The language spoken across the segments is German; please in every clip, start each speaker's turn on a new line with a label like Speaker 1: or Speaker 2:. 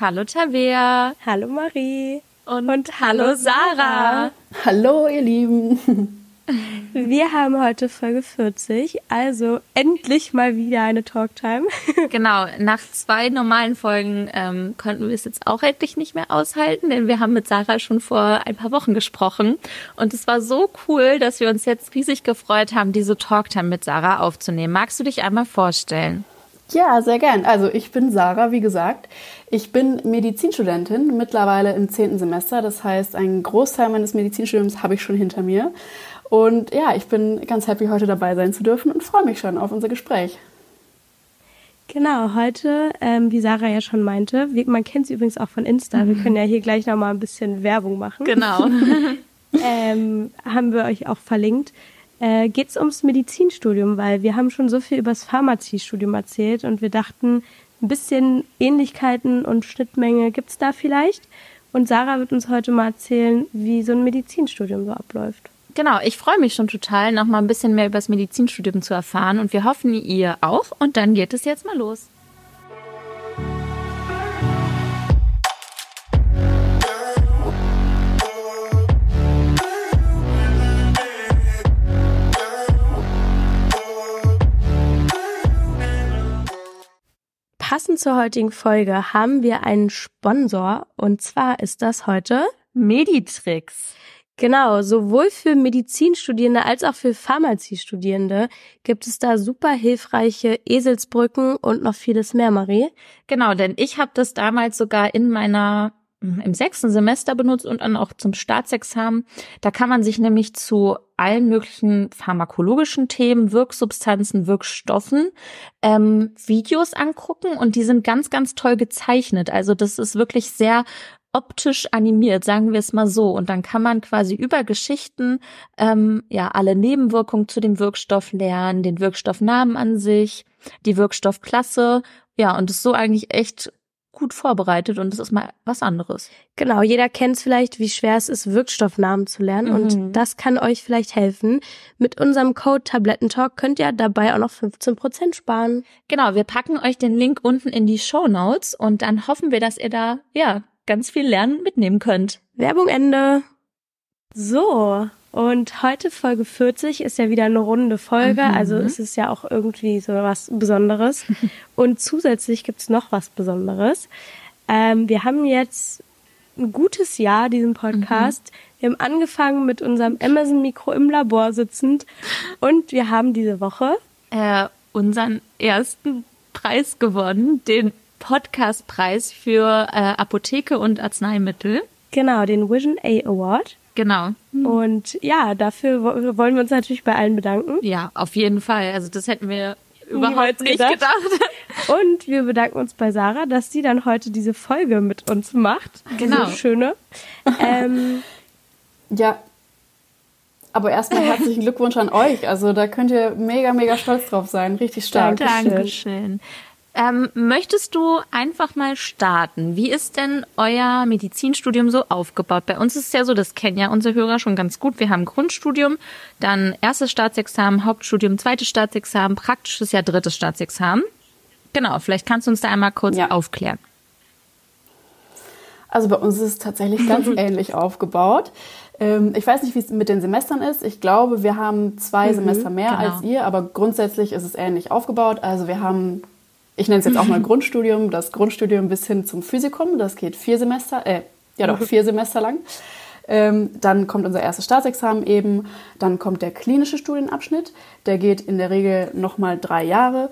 Speaker 1: Hallo Tabea.
Speaker 2: Hallo Marie.
Speaker 1: Und, und hallo Sarah.
Speaker 3: Hallo ihr Lieben.
Speaker 2: Wir haben heute Folge 40, also endlich mal wieder eine Talktime.
Speaker 1: Genau, nach zwei normalen Folgen ähm, konnten wir es jetzt auch endlich nicht mehr aushalten, denn wir haben mit Sarah schon vor ein paar Wochen gesprochen und es war so cool, dass wir uns jetzt riesig gefreut haben, diese Talktime mit Sarah aufzunehmen. Magst du dich einmal vorstellen?
Speaker 3: Ja, sehr gern. Also ich bin Sarah, wie gesagt. Ich bin Medizinstudentin, mittlerweile im zehnten Semester. Das heißt, einen Großteil meines Medizinstudiums habe ich schon hinter mir. Und ja, ich bin ganz happy, heute dabei sein zu dürfen und freue mich schon auf unser Gespräch.
Speaker 2: Genau, heute, ähm, wie Sarah ja schon meinte, man kennt sie übrigens auch von Insta. Wir können ja hier gleich nochmal ein bisschen Werbung machen.
Speaker 1: Genau.
Speaker 2: ähm, haben wir euch auch verlinkt äh, geht es ums Medizinstudium, weil wir haben schon so viel über das Pharmaziestudium erzählt und wir dachten, ein bisschen Ähnlichkeiten und Schnittmenge gibt es da vielleicht. Und Sarah wird uns heute mal erzählen, wie so ein Medizinstudium so abläuft.
Speaker 1: Genau, ich freue mich schon total, noch mal ein bisschen mehr über das Medizinstudium zu erfahren und wir hoffen, ihr auch. Und dann geht es jetzt mal los.
Speaker 2: Passend zur heutigen Folge haben wir einen Sponsor und zwar ist das heute
Speaker 1: Meditrix.
Speaker 2: Genau, sowohl für Medizinstudierende als auch für Pharmaziestudierende gibt es da super hilfreiche Eselsbrücken und noch vieles mehr, Marie.
Speaker 1: Genau, denn ich habe das damals sogar in meiner im sechsten Semester benutzt und dann auch zum Staatsexamen. Da kann man sich nämlich zu allen möglichen pharmakologischen Themen, Wirksubstanzen, Wirkstoffen ähm, Videos angucken und die sind ganz, ganz toll gezeichnet. Also das ist wirklich sehr optisch animiert, sagen wir es mal so. Und dann kann man quasi über Geschichten ähm, ja alle Nebenwirkungen zu dem Wirkstoff lernen, den Wirkstoffnamen an sich, die Wirkstoffklasse. Ja, und ist so eigentlich echt gut vorbereitet und es ist mal was anderes.
Speaker 2: Genau, jeder kennt es vielleicht, wie schwer es ist, Wirkstoffnamen zu lernen mhm. und das kann euch vielleicht helfen. Mit unserem Code Tablettentalk könnt ihr dabei auch noch 15 Prozent sparen.
Speaker 1: Genau, wir packen euch den Link unten in die Show Notes und dann hoffen wir, dass ihr da, ja, ganz viel Lernen mitnehmen könnt.
Speaker 2: Werbung Ende. So, und heute Folge 40 ist ja wieder eine runde Folge, mhm. also es ist ja auch irgendwie so was Besonderes. Und zusätzlich gibt's noch was Besonderes. Ähm, wir haben jetzt ein gutes Jahr diesen Podcast. Mhm. Wir haben angefangen mit unserem Amazon-Mikro im Labor sitzend und wir haben diese Woche
Speaker 1: äh, unseren ersten Preis gewonnen, den Podcastpreis für äh, Apotheke und Arzneimittel.
Speaker 2: Genau, den Vision A Award.
Speaker 1: Genau.
Speaker 2: Und ja, dafür wollen wir uns natürlich bei allen bedanken.
Speaker 1: Ja, auf jeden Fall. Also das hätten wir überhaupt nicht gedacht. gedacht.
Speaker 2: Und wir bedanken uns bei Sarah, dass sie dann heute diese Folge mit uns macht.
Speaker 1: Genau.
Speaker 2: Diese schöne. Ähm,
Speaker 3: ja. Aber erstmal herzlichen Glückwunsch an euch. Also da könnt ihr mega, mega stolz drauf sein. Richtig stark.
Speaker 1: Dankeschön. Dankeschön. Ähm, möchtest du einfach mal starten? Wie ist denn euer Medizinstudium so aufgebaut? Bei uns ist es ja so, das kennen ja unsere Hörer schon ganz gut. Wir haben Grundstudium, dann erstes Staatsexamen, Hauptstudium, zweites Staatsexamen, praktisches Jahr, drittes Staatsexamen. Genau, vielleicht kannst du uns da einmal kurz ja. aufklären.
Speaker 3: Also bei uns ist es tatsächlich ganz ähnlich aufgebaut. Ähm, ich weiß nicht, wie es mit den Semestern ist. Ich glaube, wir haben zwei mhm, Semester mehr genau. als ihr, aber grundsätzlich ist es ähnlich aufgebaut. Also wir haben ich nenne es jetzt auch mal Grundstudium, das Grundstudium bis hin zum Physikum, das geht vier Semester, äh, ja doch, vier Semester lang. Ähm, dann kommt unser erstes Staatsexamen eben, dann kommt der klinische Studienabschnitt, der geht in der Regel nochmal drei Jahre.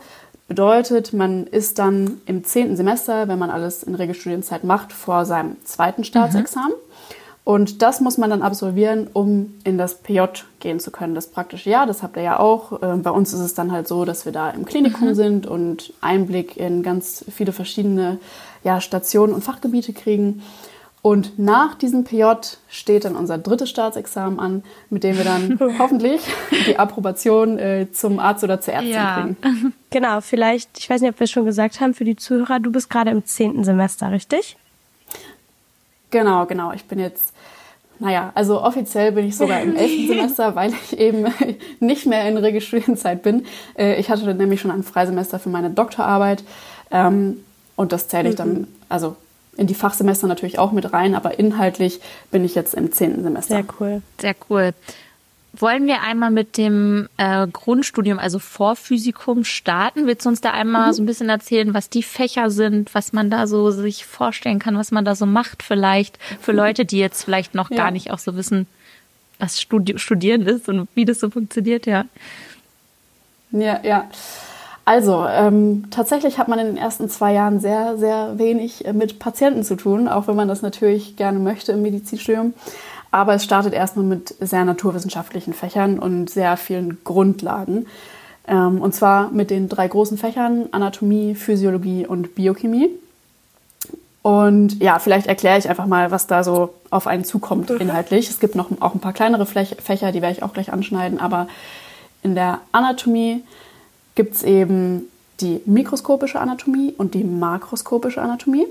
Speaker 3: Bedeutet, man ist dann im zehnten Semester, wenn man alles in Regelstudienzeit macht, vor seinem zweiten Staatsexamen. Mhm. Und das muss man dann absolvieren, um in das PJ gehen zu können, das praktische Jahr. Das habt ihr ja auch. Ähm, bei uns ist es dann halt so, dass wir da im Klinikum mhm. sind und Einblick in ganz viele verschiedene ja, Stationen und Fachgebiete kriegen. Und nach diesem PJ steht dann unser drittes Staatsexamen an, mit dem wir dann hoffentlich die Approbation äh, zum Arzt oder zur Ärztin ja. kriegen.
Speaker 2: Genau, vielleicht, ich weiß nicht, ob wir es schon gesagt haben, für die Zuhörer, du bist gerade im zehnten Semester, richtig?
Speaker 3: Genau, genau. Ich bin jetzt naja, also offiziell bin ich sogar im elften Semester, weil ich eben nicht mehr in Regelstudienzeit bin. Äh, ich hatte nämlich schon ein Freisemester für meine Doktorarbeit ähm, und das zähle ich dann, mhm. also in die Fachsemester natürlich auch mit rein, aber inhaltlich bin ich jetzt im zehnten Semester.
Speaker 2: Sehr cool.
Speaker 1: Sehr cool. Wollen wir einmal mit dem äh, Grundstudium, also Vorphysikum, starten? Willst du uns da einmal mhm. so ein bisschen erzählen, was die Fächer sind, was man da so sich vorstellen kann, was man da so macht vielleicht für mhm. Leute, die jetzt vielleicht noch ja. gar nicht auch so wissen, was Studi Studieren ist und wie das so funktioniert, ja.
Speaker 3: Ja, ja. Also, ähm, tatsächlich hat man in den ersten zwei Jahren sehr, sehr wenig äh, mit Patienten zu tun, auch wenn man das natürlich gerne möchte im Medizinstudium. Aber es startet erstmal mit sehr naturwissenschaftlichen Fächern und sehr vielen Grundlagen. Ähm, und zwar mit den drei großen Fächern Anatomie, Physiologie und Biochemie. Und ja, vielleicht erkläre ich einfach mal, was da so auf einen zukommt inhaltlich. Es gibt noch auch ein paar kleinere Fächer, die werde ich auch gleich anschneiden. Aber in der Anatomie gibt es eben die mikroskopische Anatomie und die makroskopische Anatomie.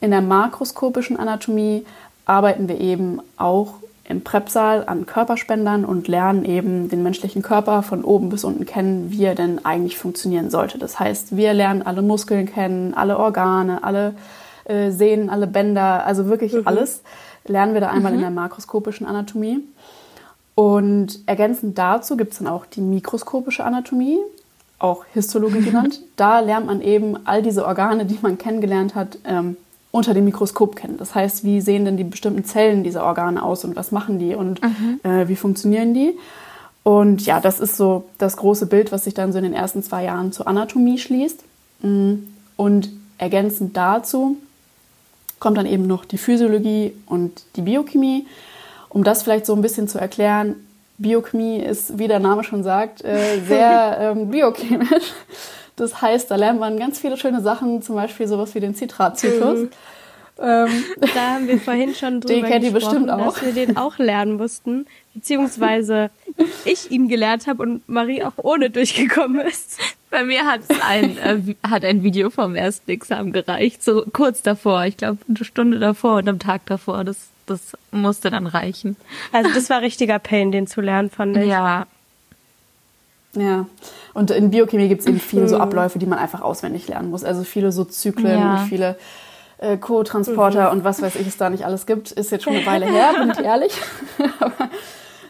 Speaker 3: In der makroskopischen Anatomie arbeiten wir eben auch im Präpsaal an Körperspendern und lernen eben den menschlichen Körper von oben bis unten kennen, wie er denn eigentlich funktionieren sollte. Das heißt, wir lernen alle Muskeln kennen, alle Organe, alle äh, Sehnen, alle Bänder, also wirklich mhm. alles lernen wir da einmal mhm. in der makroskopischen Anatomie. Und ergänzend dazu gibt es dann auch die mikroskopische Anatomie, auch Histologie genannt. Da lernt man eben all diese Organe, die man kennengelernt hat, ähm, unter dem Mikroskop kennen. Das heißt, wie sehen denn die bestimmten Zellen dieser Organe aus und was machen die und mhm. äh, wie funktionieren die? Und ja, das ist so das große Bild, was sich dann so in den ersten zwei Jahren zur Anatomie schließt. Mm, und ergänzend dazu kommt dann eben noch die Physiologie und die Biochemie. Um das vielleicht so ein bisschen zu erklären, Biochemie ist, wie der Name schon sagt, äh, sehr ähm, biochemisch. Das heißt, da lernt man ganz viele schöne Sachen, zum Beispiel sowas wie den Zitratzyklus. Mhm.
Speaker 2: Ähm, da haben wir vorhin schon drüber den kennt ihr bestimmt auch. dass wir den auch lernen mussten, beziehungsweise ich ihn gelernt habe und Marie auch ohne durchgekommen ist.
Speaker 1: Bei mir hat ein äh, hat ein Video vom ersten Examen gereicht, so kurz davor, ich glaube eine Stunde davor und am Tag davor. Das das musste dann reichen.
Speaker 2: Also das war richtiger Pain, den zu lernen, fand ich.
Speaker 1: Ja,
Speaker 3: ja, und in Biochemie gibt es eben viele so mhm. Abläufe, die man einfach auswendig lernen muss. Also viele so Zyklen ja. und viele äh, Co-Transporter mhm. und was weiß ich es da nicht alles gibt. Ist jetzt schon eine Weile her, bin ich ehrlich. aber,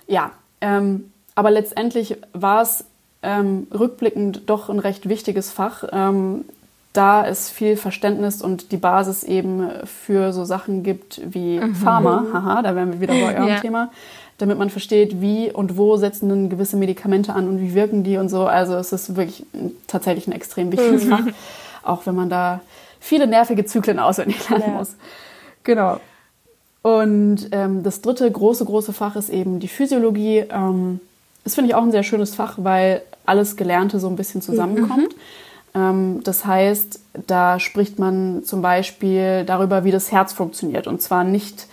Speaker 3: ja, ähm, aber letztendlich war es ähm, rückblickend doch ein recht wichtiges Fach, ähm, da es viel Verständnis und die Basis eben für so Sachen gibt wie mhm. Pharma. Haha, da wären wir wieder bei eurem ja. Thema damit man versteht, wie und wo setzen denn gewisse Medikamente an und wie wirken die und so. Also es ist wirklich tatsächlich ein extrem wichtiges mhm. Fach, auch wenn man da viele nervige Zyklen auswendig lernen muss. Genau. Und ähm, das dritte große, große Fach ist eben die Physiologie. Ähm, das finde ich auch ein sehr schönes Fach, weil alles Gelernte so ein bisschen zusammenkommt. Mhm. Ähm, das heißt, da spricht man zum Beispiel darüber, wie das Herz funktioniert. Und zwar nicht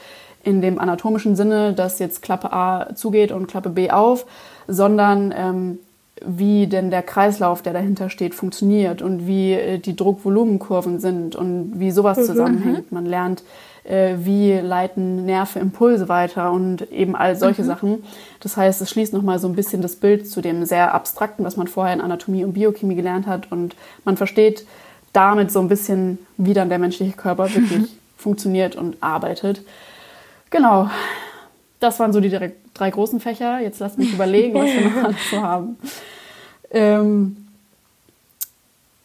Speaker 3: in dem anatomischen Sinne, dass jetzt Klappe A zugeht und Klappe B auf, sondern ähm, wie denn der Kreislauf, der dahinter steht, funktioniert und wie äh, die Druckvolumenkurven sind und wie sowas mhm. zusammenhängt. Man lernt, äh, wie leiten Nerven Impulse weiter und eben all solche mhm. Sachen. Das heißt, es schließt nochmal so ein bisschen das Bild zu dem sehr abstrakten, was man vorher in Anatomie und Biochemie gelernt hat und man versteht damit so ein bisschen, wie dann der menschliche Körper wirklich funktioniert und arbeitet. Genau. Das waren so die drei großen Fächer. Jetzt lasst mich überlegen, was wir noch alles so haben. Ähm,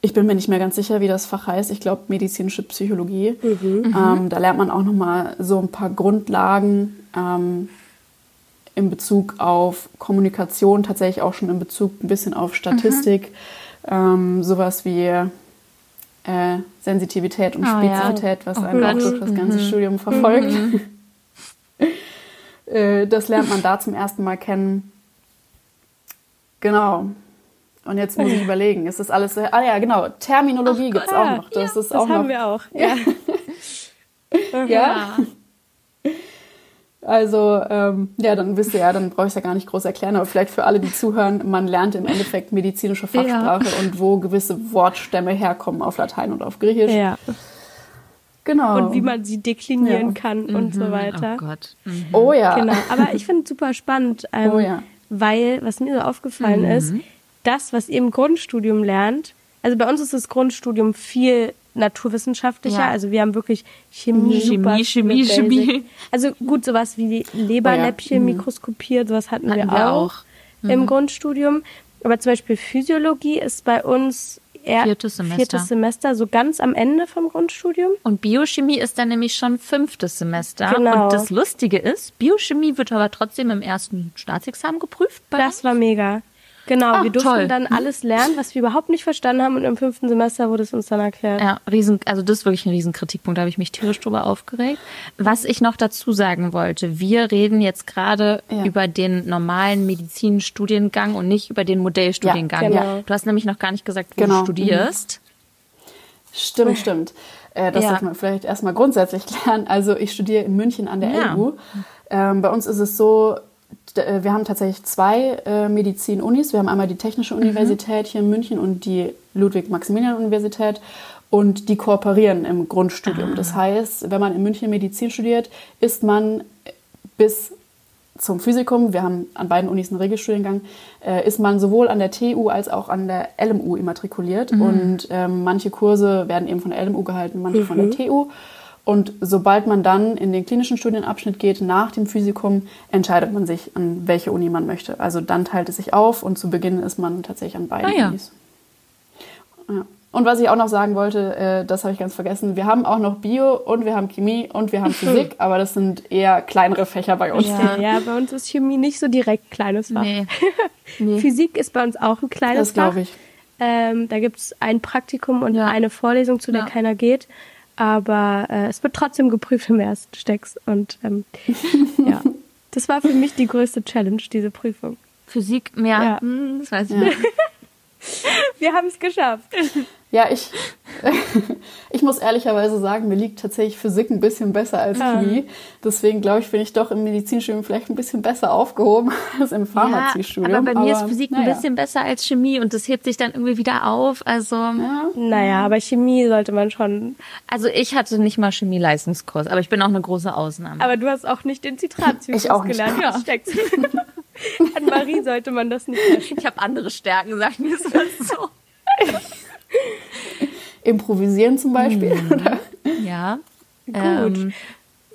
Speaker 3: ich bin mir nicht mehr ganz sicher, wie das Fach heißt. Ich glaube medizinische Psychologie. Mhm. Ähm, da lernt man auch noch mal so ein paar Grundlagen ähm, in Bezug auf Kommunikation, tatsächlich auch schon in Bezug ein bisschen auf Statistik. Mhm. Ähm, sowas wie äh, Sensitivität und oh, Spezifität, ja. was einem auch durch das ganze mhm. Studium verfolgt. Mhm. Äh, das lernt man da zum ersten Mal kennen. Genau. Und jetzt muss ich überlegen, ist das alles. Ah ja, genau. Terminologie gibt es auch noch. Das
Speaker 2: ja,
Speaker 3: ist auch
Speaker 2: das haben
Speaker 3: noch,
Speaker 2: wir auch. Ja.
Speaker 3: ja. Also, ähm, ja, dann wisst ihr ja, dann brauche ich es ja gar nicht groß erklären, aber vielleicht für alle, die zuhören, man lernt im Endeffekt medizinische Fachsprache ja. und wo gewisse Wortstämme herkommen auf Latein und auf Griechisch. Ja.
Speaker 2: Genau. Und wie man sie deklinieren ja. kann mhm. und so weiter.
Speaker 1: Oh Gott.
Speaker 3: Mhm. Oh ja.
Speaker 2: Genau. Aber ich finde es super spannend, ähm, oh ja. weil, was mir so aufgefallen mhm. ist, das, was ihr im Grundstudium lernt, also bei uns ist das Grundstudium viel naturwissenschaftlicher. Ja. Also wir haben wirklich Chemie.
Speaker 1: Chemie, Chemie, Chemie.
Speaker 2: Also gut, sowas wie Leberläppchen oh ja. mhm. mikroskopiert, sowas hatten, hatten wir, wir, auch, auch. Mhm. im Grundstudium. Aber zum Beispiel Physiologie ist bei uns eher
Speaker 1: viertes Semester.
Speaker 2: viertes Semester, so ganz am Ende vom Grundstudium.
Speaker 1: Und Biochemie ist dann nämlich schon fünftes Semester. Genau. Und das Lustige ist, Biochemie wird aber trotzdem im ersten Staatsexamen geprüft.
Speaker 2: das uns. war mega. Genau, Ach, wir durften toll. dann alles lernen, was wir überhaupt nicht verstanden haben und im fünften Semester wurde es uns dann erklärt.
Speaker 1: Ja, riesen, also das ist wirklich ein Riesenkritikpunkt, da habe ich mich tierisch drüber aufgeregt. Was ich noch dazu sagen wollte, wir reden jetzt gerade ja. über den normalen Medizinstudiengang und nicht über den Modellstudiengang. Ja, genau. Du hast nämlich noch gar nicht gesagt, wo genau. du studierst.
Speaker 3: Stimmt, stimmt. Äh, das ja. darf man vielleicht erstmal grundsätzlich klären. Also ich studiere in München an der ja. LU. Ähm, bei uns ist es so, wir haben tatsächlich zwei äh, Medizin-Unis. Wir haben einmal die Technische mhm. Universität hier in München und die Ludwig-Maximilian-Universität. Und die kooperieren im Grundstudium. Ah. Das heißt, wenn man in München Medizin studiert, ist man bis zum Physikum, wir haben an beiden Unis einen Regelstudiengang, äh, ist man sowohl an der TU als auch an der LMU immatrikuliert. Mhm. Und ähm, manche Kurse werden eben von der LMU gehalten, manche mhm. von der mhm. TU. Und sobald man dann in den klinischen Studienabschnitt geht, nach dem Physikum, entscheidet man sich, an welche Uni man möchte. Also dann teilt es sich auf und zu Beginn ist man tatsächlich an beiden ah, ja. Unis. Ja. Und was ich auch noch sagen wollte, äh, das habe ich ganz vergessen, wir haben auch noch Bio und wir haben Chemie und wir haben Physik, aber das sind eher kleinere Fächer bei uns.
Speaker 2: Ja, ja bei uns ist Chemie nicht so direkt kleines Fach. Nee. nee. Physik ist bei uns auch ein kleines das Fach. Das glaube ich. Ähm, da gibt es ein Praktikum und ja. eine Vorlesung, zu der ja. keiner geht aber äh, es wird trotzdem geprüft im ersten Stecks. Und ähm, ja, das war für mich die größte Challenge, diese Prüfung.
Speaker 1: Physik mehr, ja. hm, das weiß ich ja. nicht.
Speaker 2: Wir haben es geschafft.
Speaker 3: Ja, ich, ich muss ehrlicherweise sagen, mir liegt tatsächlich Physik ein bisschen besser als Chemie. Deswegen glaube ich, bin ich doch im Medizinstudium vielleicht ein bisschen besser aufgehoben als im Pharmaziestudium.
Speaker 1: Ja, aber bei mir aber, ist Physik naja. ein bisschen besser als Chemie und das hebt sich dann irgendwie wieder auf. Also ja.
Speaker 2: naja, aber Chemie sollte man schon.
Speaker 1: Also ich hatte nicht mal Chemie-Leistungskurs, aber ich bin auch eine große Ausnahme.
Speaker 2: Aber du hast auch nicht den Zitratzyklus ich auch gelernt. Ja. An Marie sollte man das nicht.
Speaker 1: Ich habe andere Stärken, sagen wir es mal so.
Speaker 3: Improvisieren zum Beispiel. Mhm.
Speaker 1: Ja.
Speaker 2: Gut. Ähm.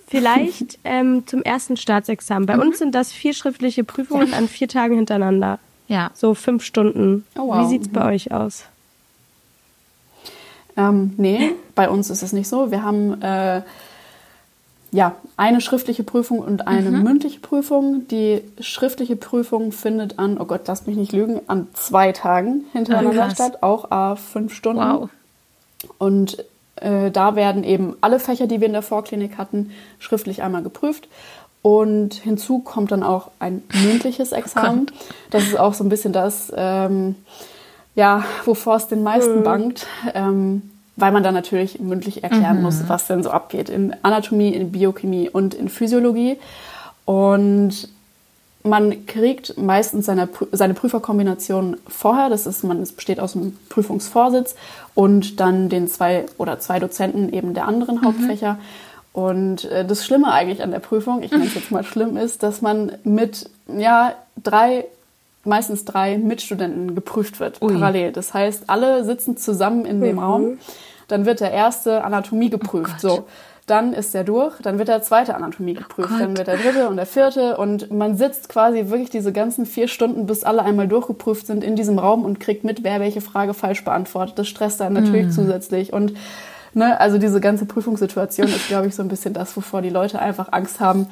Speaker 2: Vielleicht ähm, zum ersten Staatsexamen. Bei mhm. uns sind das vier schriftliche Prüfungen an vier Tagen hintereinander.
Speaker 1: Ja.
Speaker 2: So fünf Stunden. Oh, wow. Wie sieht es bei mhm. euch aus?
Speaker 3: Ähm, nee, bei uns ist es nicht so. Wir haben äh, ja, eine schriftliche Prüfung und eine mhm. mündliche Prüfung. Die schriftliche Prüfung findet an, oh Gott, lass mich nicht lügen, an zwei Tagen hintereinander oh, statt, auch a fünf Stunden. Wow. Und äh, da werden eben alle Fächer, die wir in der Vorklinik hatten, schriftlich einmal geprüft. Und hinzu kommt dann auch ein mündliches oh Examen. Oh das ist auch so ein bisschen das, ähm, ja, wovor es den meisten mhm. bangt. Ähm, weil man dann natürlich mündlich erklären mhm. muss, was denn so abgeht in Anatomie, in Biochemie und in Physiologie. Und man kriegt meistens seine, seine Prüferkombination vorher. Das ist, man, es besteht aus einem Prüfungsvorsitz und dann den zwei oder zwei Dozenten eben der anderen mhm. Hauptfächer. Und äh, das Schlimme eigentlich an der Prüfung, ich nenne es jetzt mal schlimm, ist, dass man mit ja, drei meistens drei Mitstudenten geprüft wird, Ui. parallel. Das heißt, alle sitzen zusammen in dem mhm. Raum. Dann wird der erste Anatomie geprüft. Oh so. Dann ist der durch, dann wird der zweite Anatomie oh geprüft, oh dann wird der dritte und der vierte und man sitzt quasi wirklich diese ganzen vier Stunden, bis alle einmal durchgeprüft sind in diesem Raum und kriegt mit, wer welche Frage falsch beantwortet. Das stresst dann natürlich mm. zusätzlich und ne, also diese ganze Prüfungssituation ist, glaube ich, so ein bisschen das, wovor die Leute einfach Angst haben.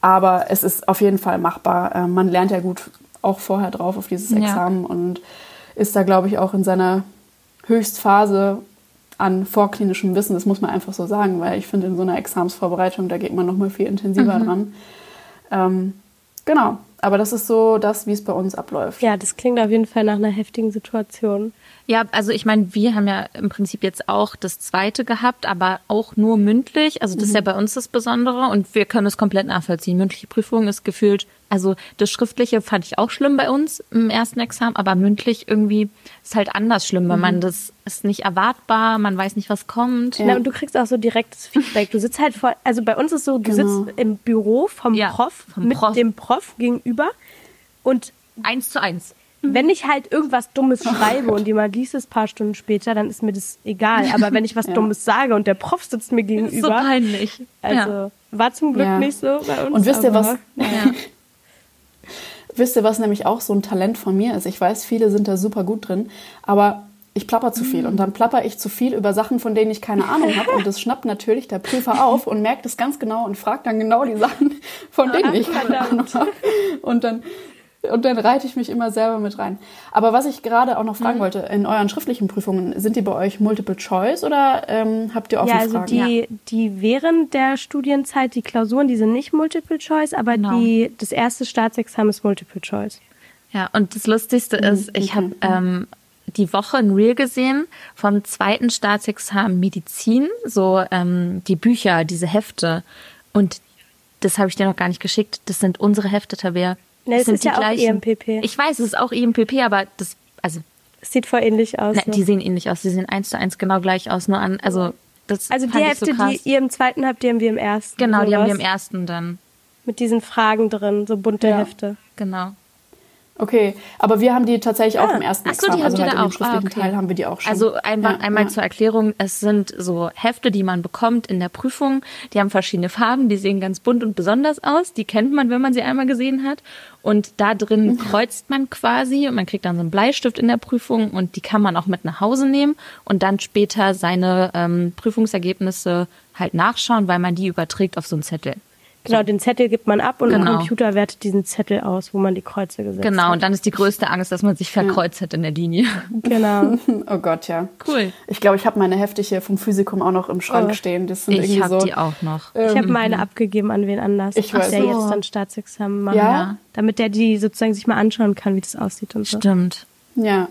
Speaker 3: Aber es ist auf jeden Fall machbar. Äh, man lernt ja gut auch vorher drauf auf dieses Examen ja. und ist da, glaube ich, auch in seiner Höchstphase an vorklinischem Wissen. Das muss man einfach so sagen, weil ich finde, in so einer Examsvorbereitung, da geht man noch mal viel intensiver mhm. dran. Ähm, genau. Aber das ist so das, wie es bei uns abläuft.
Speaker 2: Ja, das klingt auf jeden Fall nach einer heftigen Situation.
Speaker 1: Ja, also ich meine, wir haben ja im Prinzip jetzt auch das zweite gehabt, aber auch nur mündlich. Also das mhm. ist ja mhm. bei uns das Besondere und wir können es komplett nachvollziehen. Mündliche Prüfung ist gefühlt, also das Schriftliche fand ich auch schlimm bei uns im ersten Examen, aber mündlich irgendwie ist halt anders schlimm, weil mhm. man das ist nicht erwartbar, man weiß nicht, was kommt.
Speaker 2: Ja. und du kriegst auch so direktes Feedback. Du sitzt halt vor, also bei uns ist so, du genau. sitzt im Büro vom ja, Prof vom mit Prof. dem Prof gegenüber und
Speaker 1: eins zu eins
Speaker 2: wenn ich halt irgendwas Dummes schreibe und jemand liest es ein paar Stunden später, dann ist mir das egal. Aber wenn ich was ja. Dummes sage und der Prof sitzt mir gegenüber. So
Speaker 1: peinlich.
Speaker 2: Also ja. war zum Glück ja. nicht so bei uns.
Speaker 3: Und wisst ihr was? wisst ihr, was nämlich auch so ein Talent von mir ist? Ich weiß, viele sind da super gut drin, aber ich plapper zu viel und dann plapper ich zu viel über Sachen, von denen ich keine Ahnung habe und das schnappt natürlich der Prüfer auf und merkt es ganz genau und fragt dann genau die Sachen, von denen ich keine Ahnung habe. Und dann und dann reite ich mich immer selber mit rein. Aber was ich gerade auch noch fragen mhm. wollte, in euren schriftlichen Prüfungen, sind die bei euch Multiple Choice oder ähm, habt ihr offene
Speaker 2: ja, also
Speaker 3: Fragen?
Speaker 2: Die, ja, die während der Studienzeit, die Klausuren, die sind nicht Multiple Choice, aber genau. die, das erste Staatsexamen ist Multiple Choice.
Speaker 1: Ja, und das Lustigste ist, mhm. ich habe ähm, die Woche ein Reel gesehen vom zweiten Staatsexamen Medizin, so ähm, die Bücher, diese Hefte. Und das habe ich dir noch gar nicht geschickt. Das sind unsere Hefte, Tabea.
Speaker 2: Ne, das, das ist ja gleichen. auch EMPP.
Speaker 1: Ich weiß, es ist auch EMPP, aber das, also.
Speaker 2: Es sieht voll ähnlich aus.
Speaker 1: Ne, die sehen ähnlich aus. Die sehen eins zu eins genau gleich aus, nur an, also, das
Speaker 2: Also die Hefte, so die ihr im zweiten habt, die haben wir im ersten.
Speaker 1: Genau, die haben wir im ersten dann.
Speaker 2: Mit diesen Fragen drin, so bunte ja. Hefte.
Speaker 1: Genau.
Speaker 3: Okay, aber wir haben die tatsächlich auch ah. im ersten
Speaker 1: Ach so, die
Speaker 3: also
Speaker 1: halt
Speaker 3: da
Speaker 1: auch.
Speaker 3: ah, okay. Teil haben wir die auch schon.
Speaker 1: Also einmal, ja, einmal ja. zur Erklärung, es sind so Hefte, die man bekommt in der Prüfung. Die haben verschiedene Farben, die sehen ganz bunt und besonders aus. Die kennt man, wenn man sie einmal gesehen hat. Und da drin kreuzt man quasi und man kriegt dann so einen Bleistift in der Prüfung und die kann man auch mit nach Hause nehmen und dann später seine ähm, Prüfungsergebnisse halt nachschauen, weil man die überträgt auf so einen Zettel.
Speaker 2: Genau, den Zettel gibt man ab und genau. ein Computer wertet diesen Zettel aus, wo man die Kreuze gesetzt
Speaker 1: genau,
Speaker 2: hat.
Speaker 1: Genau, und dann ist die größte Angst, dass man sich verkreuzt hat in der Linie.
Speaker 2: Genau.
Speaker 3: oh Gott, ja.
Speaker 1: Cool.
Speaker 3: Ich glaube, ich habe meine Hefte hier vom Physikum auch noch im Schrank oh. stehen. Das sind ich habe
Speaker 1: so, die auch noch.
Speaker 2: Ähm, ich habe meine abgegeben an wen anders,
Speaker 3: ich weiß.
Speaker 2: der so. jetzt dann Staatsexamen macht.
Speaker 3: Ja?
Speaker 2: Damit der die sozusagen sich mal anschauen kann, wie das aussieht und
Speaker 1: so. Stimmt.
Speaker 3: Ja,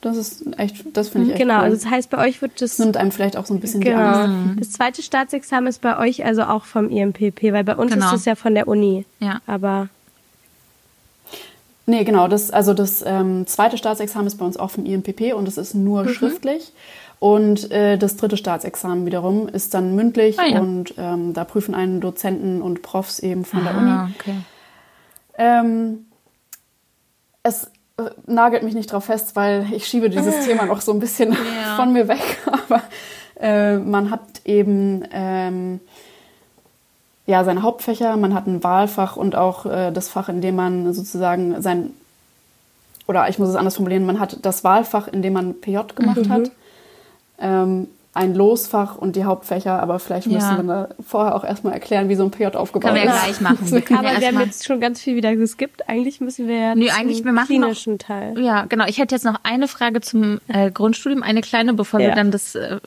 Speaker 3: das ist echt, das finde ich echt
Speaker 2: Genau,
Speaker 3: cool.
Speaker 2: also das heißt, bei euch wird das...
Speaker 3: das nimmt einem vielleicht auch so ein bisschen
Speaker 2: genau.
Speaker 3: die Angst.
Speaker 2: Das zweite Staatsexamen ist bei euch also auch vom IMPP, weil bei uns genau. ist es ja von der Uni.
Speaker 1: Ja.
Speaker 2: Aber...
Speaker 3: Nee, genau, das, also das ähm, zweite Staatsexamen ist bei uns auch vom IMPP und es ist nur mhm. schriftlich. Und äh, das dritte Staatsexamen wiederum ist dann mündlich
Speaker 1: ah, ja.
Speaker 3: und ähm, da prüfen einen Dozenten und Profs eben von
Speaker 1: ah,
Speaker 3: der Uni.
Speaker 1: Okay.
Speaker 3: Ähm, es nagelt mich nicht drauf fest, weil ich schiebe dieses Thema noch so ein bisschen ja. von mir weg. Aber äh, man hat eben ähm, ja seine Hauptfächer, man hat ein Wahlfach und auch äh, das Fach, in dem man sozusagen sein oder ich muss es anders formulieren, man hat das Wahlfach, in dem man PJ gemacht mhm. hat. Ähm, ein Losfach und die Hauptfächer, aber vielleicht ja. müssen wir vorher auch erstmal erklären, wie so ein PJ aufgebaut
Speaker 1: Können wir
Speaker 3: ist.
Speaker 1: gleich machen. Wir
Speaker 2: aber ja wir haben jetzt schon ganz viel wieder geskippt. Eigentlich müssen wir ja
Speaker 1: Nö, eigentlich wir machen
Speaker 2: klinischen
Speaker 1: noch,
Speaker 2: Teil.
Speaker 1: Ja, genau. Ich hätte jetzt noch eine Frage zum äh, Grundstudium, eine kleine, bevor ja. wir dann das äh,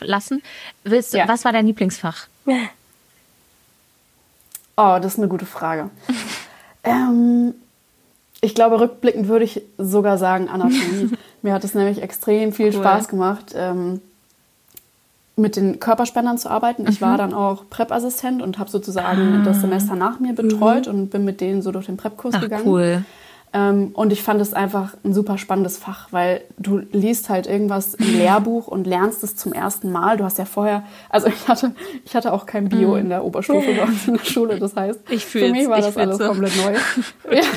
Speaker 1: lassen. Willst du, ja. was war dein Lieblingsfach?
Speaker 3: Oh, das ist eine gute Frage. ähm, ich glaube, rückblickend würde ich sogar sagen Anatomie. Mir hat es nämlich extrem viel cool. Spaß gemacht. Ähm, mit den Körperspendern zu arbeiten. Ich mhm. war dann auch Prep-Assistent und habe sozusagen ah. das Semester nach mir betreut mhm. und bin mit denen so durch den Prep-Kurs gegangen.
Speaker 1: Cool.
Speaker 3: Ähm, und ich fand es einfach ein super spannendes Fach, weil du liest halt irgendwas im Lehrbuch und lernst es zum ersten Mal. Du hast ja vorher, also ich hatte, ich hatte auch kein Bio mhm. in der Oberstufe bei uns in der Schule. Das heißt,
Speaker 1: ich
Speaker 3: für mich war das alles so. komplett neu. ja.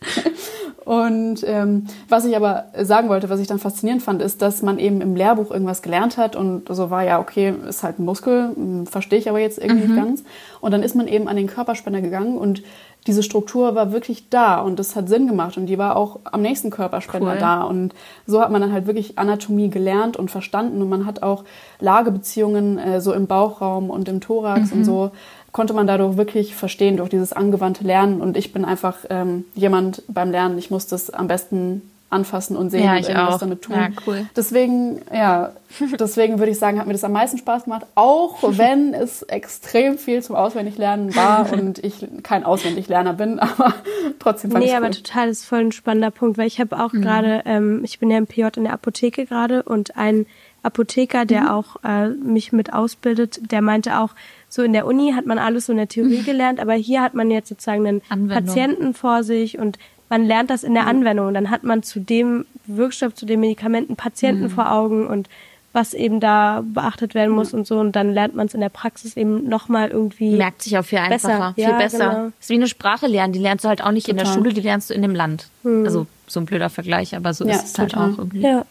Speaker 3: Und ähm, was ich aber sagen wollte, was ich dann faszinierend fand, ist, dass man eben im Lehrbuch irgendwas gelernt hat und so war ja, okay, ist halt ein Muskel, hm, verstehe ich aber jetzt irgendwie mhm. nicht ganz. Und dann ist man eben an den Körperspender gegangen und diese Struktur war wirklich da und das hat Sinn gemacht und die war auch am nächsten Körperspender cool. da. Und so hat man dann halt wirklich Anatomie gelernt und verstanden und man hat auch Lagebeziehungen äh, so im Bauchraum und im Thorax mhm. und so konnte man dadurch wirklich verstehen durch dieses angewandte Lernen. Und ich bin einfach ähm, jemand beim Lernen, ich muss das am besten anfassen und sehen
Speaker 1: ja,
Speaker 3: und irgendwas
Speaker 1: auch.
Speaker 3: damit tun.
Speaker 1: Ja, cool.
Speaker 3: Deswegen, ja, deswegen würde ich sagen, hat mir das am meisten Spaß gemacht, auch wenn es extrem viel zum Auswendiglernen war und ich kein Auswendiglerner bin, aber trotzdem fand
Speaker 2: nee, Nee, aber total ist voll ein spannender Punkt, weil ich habe auch mhm. gerade, ähm, ich bin ja im PJ in der Apotheke gerade und ein Apotheker, der mhm. auch äh, mich mit ausbildet, der meinte auch, so in der Uni hat man alles so in der Theorie gelernt, aber hier hat man jetzt sozusagen einen Anwendung. Patienten vor sich und man lernt das in der Anwendung. Und dann hat man zu dem Wirkstoff, zu den Medikamenten Patienten mhm. vor Augen und was eben da beachtet werden muss mhm. und so. Und dann lernt man es in der Praxis eben nochmal irgendwie.
Speaker 1: Merkt sich auch viel einfacher, besser. viel
Speaker 2: ja,
Speaker 1: besser.
Speaker 2: Genau.
Speaker 1: ist wie eine Sprache lernen. Die lernst du halt auch nicht Total. in der Schule, die lernst du in dem Land. Mhm. Also so ein blöder Vergleich, aber so ja, ist es total. halt auch irgendwie.
Speaker 2: Ja.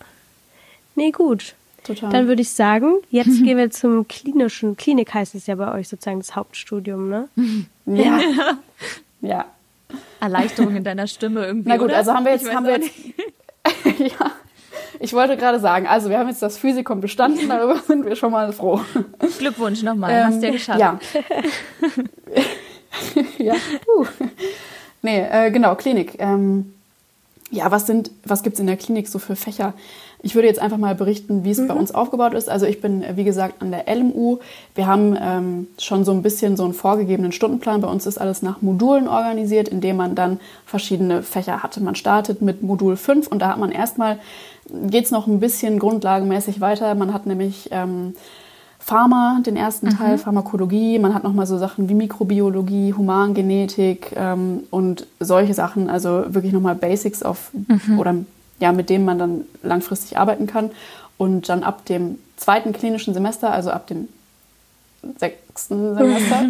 Speaker 2: Nee, gut. Total. Dann würde ich sagen, jetzt gehen wir zum klinischen. Klinik heißt es ja bei euch sozusagen das Hauptstudium, ne?
Speaker 3: Ja. ja.
Speaker 1: Erleichterung in deiner Stimme irgendwie.
Speaker 3: Na gut,
Speaker 1: oder?
Speaker 3: also haben wir jetzt, haben wir jetzt, ja. Ich wollte gerade sagen, also wir haben jetzt das Physikum bestanden, darüber sind wir schon mal froh.
Speaker 1: Glückwunsch nochmal, ähm, hast du ja geschafft.
Speaker 3: Ja. ja. Uh. Nee, äh, genau, Klinik. Ähm, ja, was sind, was gibt's in der Klinik so für Fächer? Ich würde jetzt einfach mal berichten, wie es mhm. bei uns aufgebaut ist. Also ich bin, wie gesagt, an der LMU. Wir haben ähm, schon so ein bisschen so einen vorgegebenen Stundenplan. Bei uns ist alles nach Modulen organisiert, indem man dann verschiedene Fächer hatte. Man startet mit Modul 5 und da hat man erstmal, geht's noch ein bisschen grundlagenmäßig weiter. Man hat nämlich ähm, Pharma, den ersten mhm. Teil, Pharmakologie. Man hat nochmal so Sachen wie Mikrobiologie, Humangenetik ähm, und solche Sachen. Also wirklich nochmal Basics auf mhm. oder ja, mit dem man dann langfristig arbeiten kann. Und dann ab dem zweiten klinischen Semester, also ab dem sechsten Semester,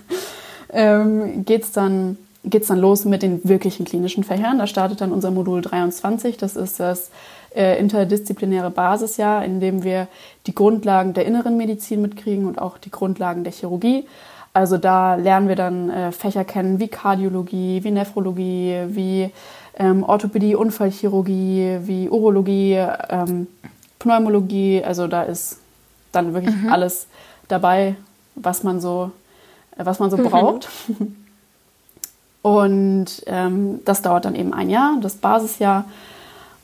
Speaker 3: ähm, geht es dann, geht's dann los mit den wirklichen klinischen Fächern. Da startet dann unser Modul 23. Das ist das äh, interdisziplinäre Basisjahr, in dem wir die Grundlagen der inneren Medizin mitkriegen und auch die Grundlagen der Chirurgie. Also da lernen wir dann äh, Fächer kennen wie Kardiologie, wie Nephrologie, wie ähm, Orthopädie, Unfallchirurgie, wie Urologie, ähm, Pneumologie. Also da ist dann wirklich mhm. alles dabei, was man so, äh, was man so mhm. braucht. Und ähm, das dauert dann eben ein Jahr, das Basisjahr.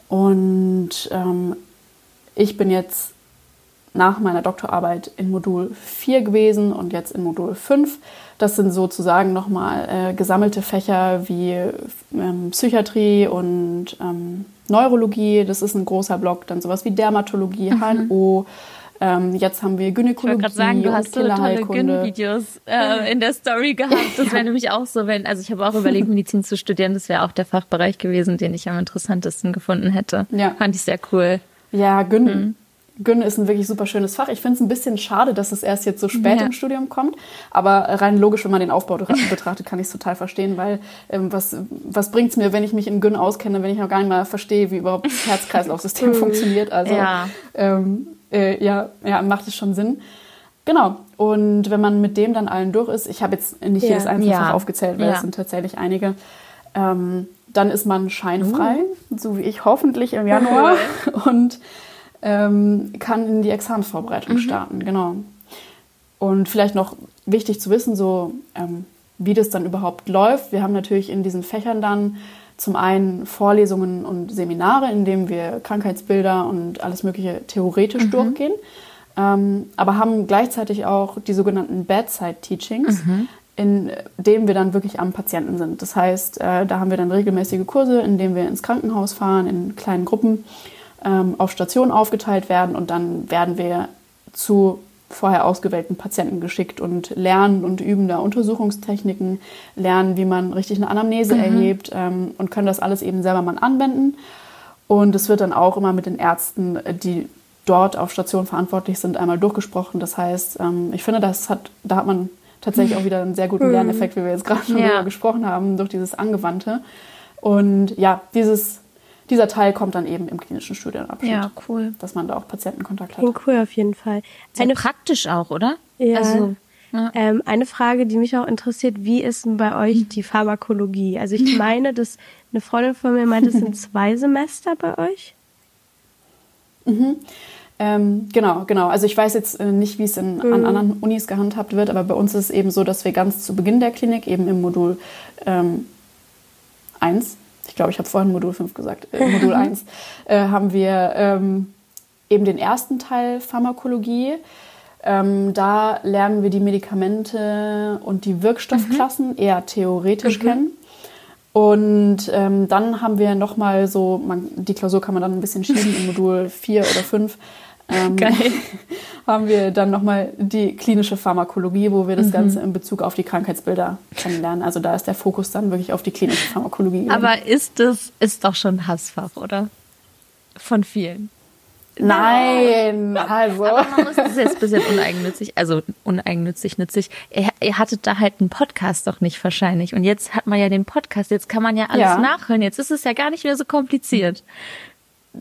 Speaker 3: Und ähm, ich bin jetzt nach meiner Doktorarbeit in Modul 4 gewesen und jetzt in Modul 5. Das sind sozusagen nochmal äh, gesammelte Fächer wie ähm, Psychiatrie und ähm, Neurologie. Das ist ein großer Block. Dann sowas wie Dermatologie, mhm. HNO. Ähm, jetzt haben wir Gynäkologie. Ich wollte
Speaker 1: gerade sagen, du hast so tolle Gyn-Videos äh, in der Story gehabt. Das wäre nämlich auch so, wenn, also ich habe auch überlegt, Medizin zu studieren. Das wäre auch der Fachbereich gewesen, den ich am interessantesten gefunden hätte. Ja. Fand ich sehr cool.
Speaker 3: Ja, Gyn, mhm. Gyn ist ein wirklich super schönes Fach. Ich finde es ein bisschen schade, dass es erst jetzt so spät ja. im Studium kommt. Aber rein logisch, wenn man den Aufbau betrachtet, kann ich es total verstehen, weil ähm, was, was bringt es mir, wenn ich mich in Gyn auskenne, wenn ich noch gar nicht mal verstehe, wie überhaupt das Herz-Kreislauf-System funktioniert. Also ja. Ähm, äh, ja, ja, macht es schon Sinn. Genau. Und wenn man mit dem dann allen durch ist, ich habe jetzt nicht ja. jedes einzelne ja. Fach aufgezählt, weil es sind tatsächlich einige. Ähm, dann ist man scheinfrei, uh. so wie ich hoffentlich im Januar. Und ähm, kann in die Examensvorbereitung mhm. starten, genau. Und vielleicht noch wichtig zu wissen, so ähm, wie das dann überhaupt läuft. Wir haben natürlich in diesen Fächern dann zum einen Vorlesungen und Seminare, in denen wir Krankheitsbilder und alles Mögliche theoretisch mhm. durchgehen, ähm, aber haben gleichzeitig auch die sogenannten Bedside Teachings, mhm. in denen wir dann wirklich am Patienten sind. Das heißt, äh, da haben wir dann regelmäßige Kurse, in denen wir ins Krankenhaus fahren, in kleinen Gruppen ähm, auf Stationen aufgeteilt werden und dann werden wir zu vorher ausgewählten Patienten geschickt und lernen und üben da Untersuchungstechniken, lernen, wie man richtig eine Anamnese mhm. erhebt ähm, und können das alles eben selber mal anwenden. Und es wird dann auch immer mit den Ärzten, die dort auf Station verantwortlich sind, einmal durchgesprochen. Das heißt, ähm, ich finde, das hat, da hat man tatsächlich auch wieder einen sehr guten mhm. Lerneffekt, wie wir jetzt gerade schon ja. gesprochen haben, durch dieses Angewandte. Und ja, dieses dieser Teil kommt dann eben im klinischen Studienabschnitt.
Speaker 1: Ja, cool.
Speaker 3: Dass man da auch Patientenkontakt hat.
Speaker 2: Cool, auf jeden Fall.
Speaker 1: Eine praktisch auch, oder?
Speaker 2: Ja. Also, ja. Ähm, eine Frage, die mich auch interessiert, wie ist denn bei euch die Pharmakologie? Also ich meine, dass eine Freundin von mir meinte, es sind zwei Semester bei euch.
Speaker 3: Mhm. Ähm, genau, genau. Also ich weiß jetzt äh, nicht, wie es in, mhm. an anderen Unis gehandhabt wird, aber bei uns ist es eben so, dass wir ganz zu Beginn der Klinik eben im Modul ähm, 1 ich glaube, ich habe vorhin Modul 5 gesagt, äh, Modul 1, äh, haben wir ähm, eben den ersten Teil Pharmakologie. Ähm, da lernen wir die Medikamente und die Wirkstoffklassen mhm. eher theoretisch mhm. kennen. Und ähm, dann haben wir nochmal so, man, die Klausur kann man dann ein bisschen schieben in Modul 4 oder 5 ähm, haben wir dann nochmal die klinische Pharmakologie, wo wir das mhm. Ganze in Bezug auf die Krankheitsbilder kennenlernen. Also da ist der Fokus dann wirklich auf die klinische Pharmakologie.
Speaker 1: Aber ist das ist doch schon ein Hassfach, oder? Von vielen.
Speaker 3: Nein, also.
Speaker 1: Aber man muss das ist jetzt ein bisschen uneigennützig, also uneigennützig, nützig. Ihr, ihr hattet da halt einen Podcast doch nicht wahrscheinlich. Und jetzt hat man ja den Podcast, jetzt kann man ja alles ja. nachhören. Jetzt ist es ja gar nicht mehr so kompliziert.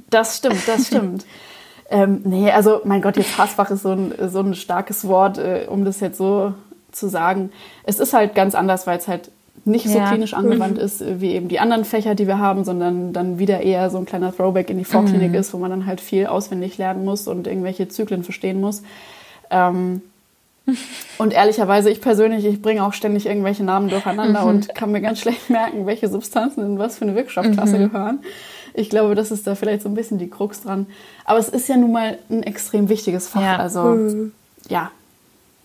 Speaker 3: Das stimmt, das stimmt. ähm, nee, also mein Gott, jetzt Hassfach ist so ein, so ein starkes Wort, äh, um das jetzt so zu sagen. Es ist halt ganz anders, weil es halt nicht so klinisch angewandt mhm. ist äh, wie eben die anderen Fächer, die wir haben, sondern dann wieder eher so ein kleiner Throwback in die Vorklinik mhm. ist, wo man dann halt viel auswendig lernen muss und irgendwelche Zyklen verstehen muss. Ähm, und ehrlicherweise, ich persönlich, ich bringe auch ständig irgendwelche Namen durcheinander mhm. und kann mir ganz schlecht merken, welche Substanzen in was für eine Wirkstoffklasse mhm. gehören. Ich glaube, das ist da vielleicht so ein bisschen die Krux dran. Aber es ist ja nun mal ein extrem wichtiges Fach. Ja. Also, mhm. ja,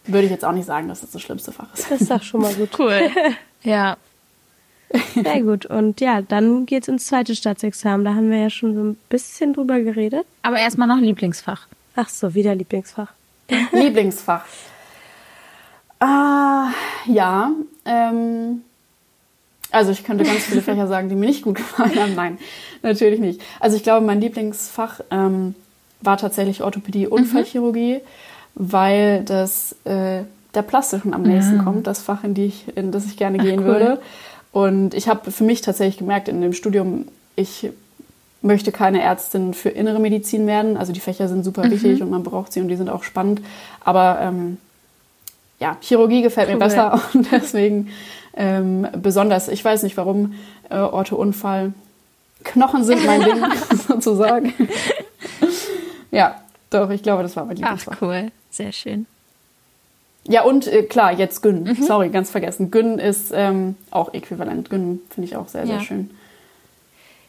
Speaker 3: würde ich jetzt auch nicht sagen, dass es das schlimmste Fach ist.
Speaker 2: Das ist doch schon mal gut.
Speaker 1: Cool. Ja.
Speaker 2: Sehr gut. Und ja, dann geht's ins zweite Staatsexamen. Da haben wir ja schon so ein bisschen drüber geredet.
Speaker 1: Aber erstmal noch Lieblingsfach.
Speaker 2: Ach so, wieder Lieblingsfach.
Speaker 3: Lieblingsfach. Ah, ja. Ähm, also ich könnte ganz viele Fächer sagen, die mir nicht gut gefallen haben. Nein, natürlich nicht. Also ich glaube, mein Lieblingsfach ähm, war tatsächlich Orthopädie und mhm. weil das äh, der plastischen am nächsten ja. kommt, das Fach, in, die ich, in das ich gerne Ach, gehen cool. würde. Und ich habe für mich tatsächlich gemerkt in dem Studium, ich möchte keine Ärztin für innere Medizin werden. Also die Fächer sind super mhm. wichtig und man braucht sie und die sind auch spannend. Aber ähm, ja, Chirurgie gefällt cool. mir besser und deswegen ähm, besonders, ich weiß nicht warum, äh, Orthounfall. Knochen sind mein Ding, sozusagen. ja, doch, ich glaube, das war mein Lieblingsfach.
Speaker 1: Ach, cool. Sehr schön.
Speaker 3: Ja, und äh, klar, jetzt Gün. Mhm. Sorry, ganz vergessen. Gün ist ähm, auch äquivalent. Gün finde ich auch sehr, sehr ja. schön.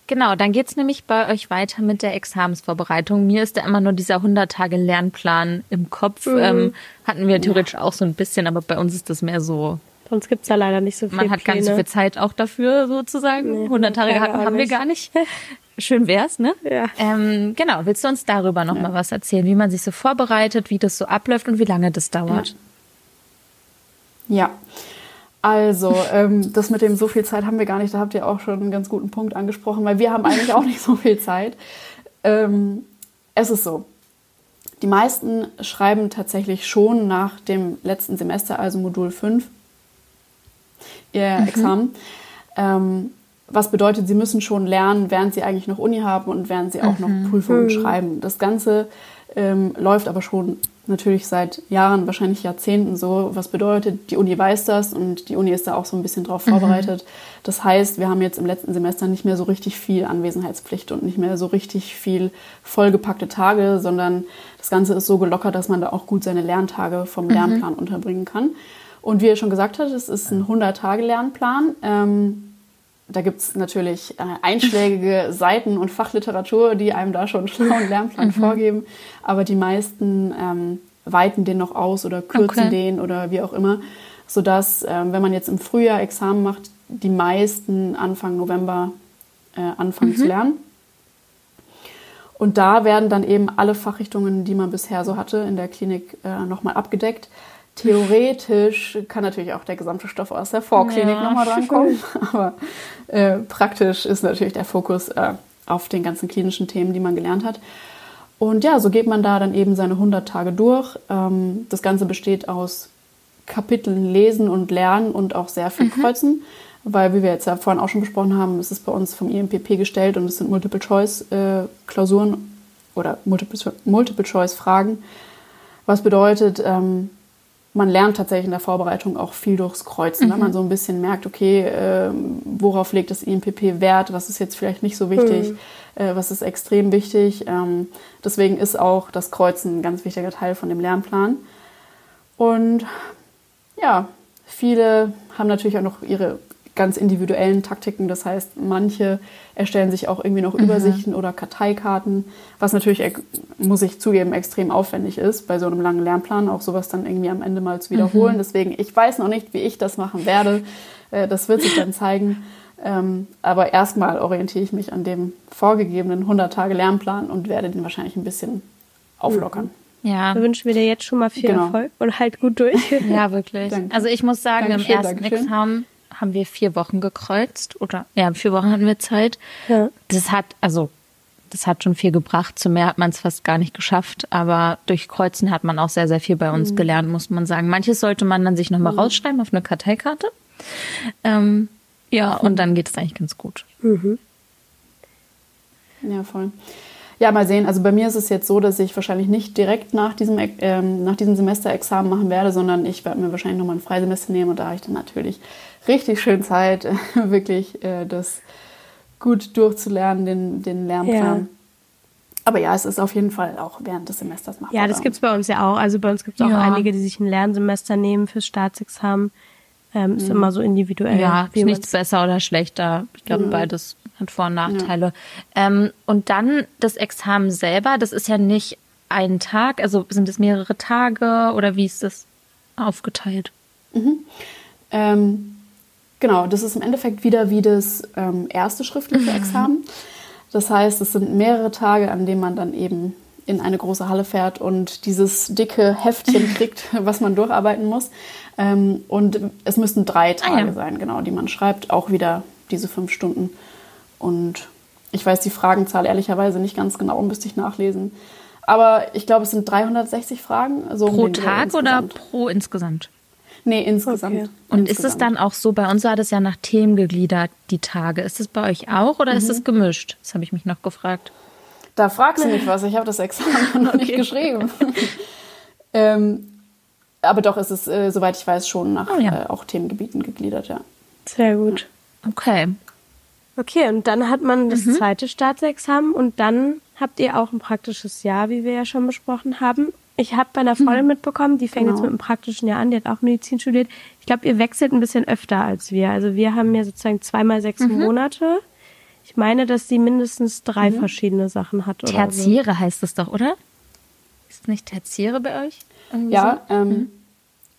Speaker 1: Genau, dann geht's nämlich bei euch weiter mit der Examensvorbereitung. Mir ist da immer nur dieser 100-Tage-Lernplan im Kopf. Mhm. Ähm, hatten wir theoretisch ja. auch so ein bisschen, aber bei uns ist das mehr so.
Speaker 2: Sonst gibt's da leider nicht so viel.
Speaker 1: Man hat Pläne. gar nicht so viel Zeit auch dafür, sozusagen. Nee, 100 Tage, haben, wir gar nicht. Schön wär's, ne?
Speaker 2: Ja.
Speaker 1: Ähm, genau, willst du uns darüber noch ja. mal was erzählen, wie man sich so vorbereitet, wie das so abläuft und wie lange das dauert?
Speaker 3: Ja. Ja, also ähm, das mit dem so viel Zeit haben wir gar nicht. Da habt ihr auch schon einen ganz guten Punkt angesprochen, weil wir haben eigentlich auch nicht so viel Zeit. Ähm, es ist so. Die meisten schreiben tatsächlich schon nach dem letzten Semester, also Modul 5, ihr mhm. Examen. Ähm, was bedeutet, sie müssen schon lernen, während sie eigentlich noch Uni haben und während sie auch mhm. noch Prüfungen mhm. schreiben. Das Ganze ähm, läuft aber schon natürlich seit Jahren, wahrscheinlich Jahrzehnten so. Was bedeutet, die Uni weiß das und die Uni ist da auch so ein bisschen drauf mhm. vorbereitet. Das heißt, wir haben jetzt im letzten Semester nicht mehr so richtig viel Anwesenheitspflicht und nicht mehr so richtig viel vollgepackte Tage, sondern das Ganze ist so gelockert, dass man da auch gut seine Lerntage vom mhm. Lernplan unterbringen kann. Und wie ihr schon gesagt habt, es ist ein 100-Tage-Lernplan. Ähm, da gibt es natürlich äh, einschlägige Seiten und Fachliteratur, die einem da schon einen schlauen Lernplan mhm. vorgeben. Aber die meisten ähm, weiten den noch aus oder kürzen okay. den oder wie auch immer. Sodass, ähm, wenn man jetzt im Frühjahr Examen macht, die meisten Anfang November äh, anfangen mhm. zu lernen. Und da werden dann eben alle Fachrichtungen, die man bisher so hatte, in der Klinik äh, nochmal abgedeckt. Theoretisch kann natürlich auch der gesamte Stoff aus der Vorklinik ja. nochmal drankommen, aber äh, praktisch ist natürlich der Fokus äh, auf den ganzen klinischen Themen, die man gelernt hat. Und ja, so geht man da dann eben seine 100 Tage durch. Ähm, das Ganze besteht aus Kapiteln lesen und lernen und auch sehr viel mhm. kreuzen, weil, wie wir jetzt ja vorhin auch schon besprochen haben, ist es bei uns vom IMPP gestellt und es sind Multiple-Choice-Klausuren äh, oder Multiple-Choice-Fragen. Was bedeutet, ähm, man lernt tatsächlich in der Vorbereitung auch viel durchs Kreuzen, mhm. wenn man so ein bisschen merkt, okay, äh, worauf legt das IMPP Wert, was ist jetzt vielleicht nicht so wichtig, mhm. äh, was ist extrem wichtig. Ähm, deswegen ist auch das Kreuzen ein ganz wichtiger Teil von dem Lernplan. Und ja, viele haben natürlich auch noch ihre ganz individuellen Taktiken. Das heißt, manche erstellen sich auch irgendwie noch mhm. Übersichten oder Karteikarten, was natürlich, muss ich zugeben, extrem aufwendig ist, bei so einem langen Lernplan auch sowas dann irgendwie am Ende mal zu wiederholen. Mhm. Deswegen, ich weiß noch nicht, wie ich das machen werde. Äh, das wird sich dann zeigen. Ähm, aber erstmal orientiere ich mich an dem vorgegebenen 100-Tage-Lernplan und werde den wahrscheinlich ein bisschen auflockern.
Speaker 2: Ja. Da wünschen wir dir jetzt schon mal viel genau. Erfolg und halt gut durch.
Speaker 1: Ja, wirklich. Danke. Also ich muss sagen, Dankeschön, im ersten Dankeschön. Examen haben wir vier Wochen gekreuzt oder ja, vier Wochen hatten wir Zeit. Ja. Das hat, also das hat schon viel gebracht. Zu mehr hat man es fast gar nicht geschafft. Aber durch Kreuzen hat man auch sehr, sehr viel bei uns mhm. gelernt, muss man sagen. Manches sollte man dann sich nochmal mhm. rausschreiben auf eine Karteikarte. Ähm, ja, und dann geht es eigentlich ganz gut. Mhm.
Speaker 3: Ja, voll. Ja, mal sehen. Also bei mir ist es jetzt so, dass ich wahrscheinlich nicht direkt nach diesem, ähm, nach diesem Semester Examen machen werde, sondern ich werde mir wahrscheinlich nochmal ein Freisemester nehmen und da habe ich dann natürlich richtig schön Zeit, wirklich äh, das gut durchzulernen, den, den Lernplan. Ja. Aber ja, es ist auf jeden Fall auch während des Semesters
Speaker 2: machbar. Ja, das gibt es bei uns ja auch. Also bei uns gibt es auch ja. einige, die sich ein Lernsemester nehmen fürs Staatsexamen. Ähm, ist mhm. immer so individuell.
Speaker 1: Ja, ist nichts besser oder schlechter. Ich glaube, mhm. beides hat Vor- und Nachteile. Ja. Ähm, und dann das Examen selber, das ist ja nicht ein Tag, also sind es mehrere Tage oder wie ist das aufgeteilt?
Speaker 3: Mhm. Ähm, genau, das ist im Endeffekt wieder wie das ähm, erste schriftliche mhm. Examen. Das heißt, es sind mehrere Tage, an denen man dann eben in eine große Halle fährt und dieses dicke Heftchen kriegt, was man durcharbeiten muss. Ähm, und es müssten drei Tage ah, ja. sein, genau, die man schreibt. Auch wieder diese fünf Stunden. Und ich weiß die Fragenzahl ehrlicherweise nicht ganz genau, müsste ich nachlesen. Aber ich glaube, es sind 360 Fragen.
Speaker 1: Also pro um Tag oder pro insgesamt?
Speaker 3: Nee, insgesamt. Okay.
Speaker 1: Und
Speaker 3: insgesamt.
Speaker 1: ist es dann auch so, bei uns war das ja nach Themen gegliedert, die Tage. Ist es bei euch auch oder mhm. ist es gemischt? Das habe ich mich noch gefragt.
Speaker 3: Da fragst du mich was, ich habe das Examen noch nicht geschrieben. ähm, aber doch ist es, äh, soweit ich weiß, schon nach oh, ja. äh, auch Themengebieten gegliedert, ja.
Speaker 2: Sehr gut.
Speaker 1: Okay.
Speaker 2: Okay, und dann hat man das mhm. zweite Staatsexamen und dann habt ihr auch ein praktisches Jahr, wie wir ja schon besprochen haben. Ich habe bei einer mhm. Freundin mhm. mitbekommen, die fängt genau. jetzt mit einem praktischen Jahr an, die hat auch Medizin studiert. Ich glaube, ihr wechselt ein bisschen öfter als wir. Also wir haben ja sozusagen zweimal sechs mhm. Monate. Ich meine, dass sie mindestens drei mhm. verschiedene Sachen hat.
Speaker 1: Oder Tertiäre so. heißt es doch, oder? Ist nicht Tertiäre bei euch?
Speaker 3: Irgendwie ja, so? ähm, mhm.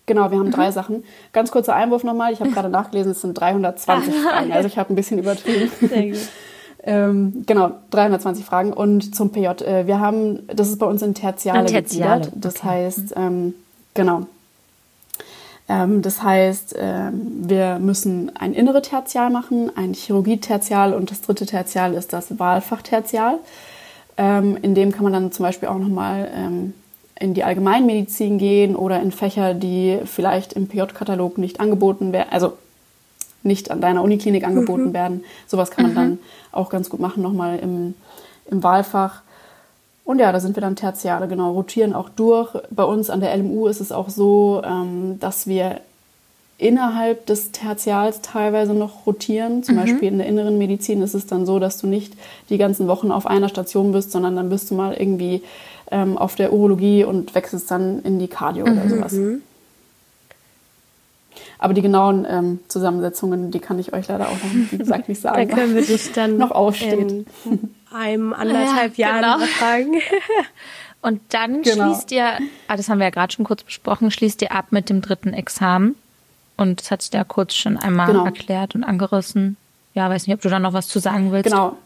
Speaker 3: Genau, wir haben mhm. drei Sachen. Ganz kurzer Einwurf nochmal. Ich habe gerade nachgelesen, es sind 320 Fragen. Also ich habe ein bisschen übertrieben. Sehr gut. ähm, genau, 320 Fragen. Und zum PJ. Äh, wir haben, das ist bei uns in Tertiale, Tertiale. gegliedert. Das okay. heißt, ähm, genau. Ähm, das heißt, ähm, wir müssen ein innere Tertial machen, ein Chirurgie-Tertial und das dritte Tertial ist das Wahlfach-Tertial. Ähm, in dem kann man dann zum Beispiel auch nochmal ähm, in die Allgemeinmedizin gehen oder in Fächer, die vielleicht im PJ-Katalog nicht angeboten werden, also nicht an deiner Uniklinik angeboten mhm. werden. Sowas kann man mhm. dann auch ganz gut machen, nochmal im, im Wahlfach. Und ja, da sind wir dann Tertiale, genau, rotieren auch durch. Bei uns an der LMU ist es auch so, ähm, dass wir innerhalb des Tertials teilweise noch rotieren. Zum mhm. Beispiel in der inneren Medizin ist es dann so, dass du nicht die ganzen Wochen auf einer Station bist, sondern dann bist du mal irgendwie ähm, auf der Urologie und wechselst dann in die Cardio mhm. oder sowas. Aber die genauen ähm, Zusammensetzungen, die kann ich euch leider auch noch, wie gesagt, nicht sagen.
Speaker 2: da können wir dich dann
Speaker 3: noch aufstehen.
Speaker 2: In einem anderthalb ja, Jahren genau. fragen.
Speaker 1: Und dann genau. schließt ihr, ah, das haben wir ja gerade schon kurz besprochen, schließt ihr ab mit dem dritten Examen. Und das hat sich ja kurz schon einmal genau. erklärt und angerissen. Ja, weiß nicht, ob du da noch was zu sagen willst.
Speaker 3: Genau.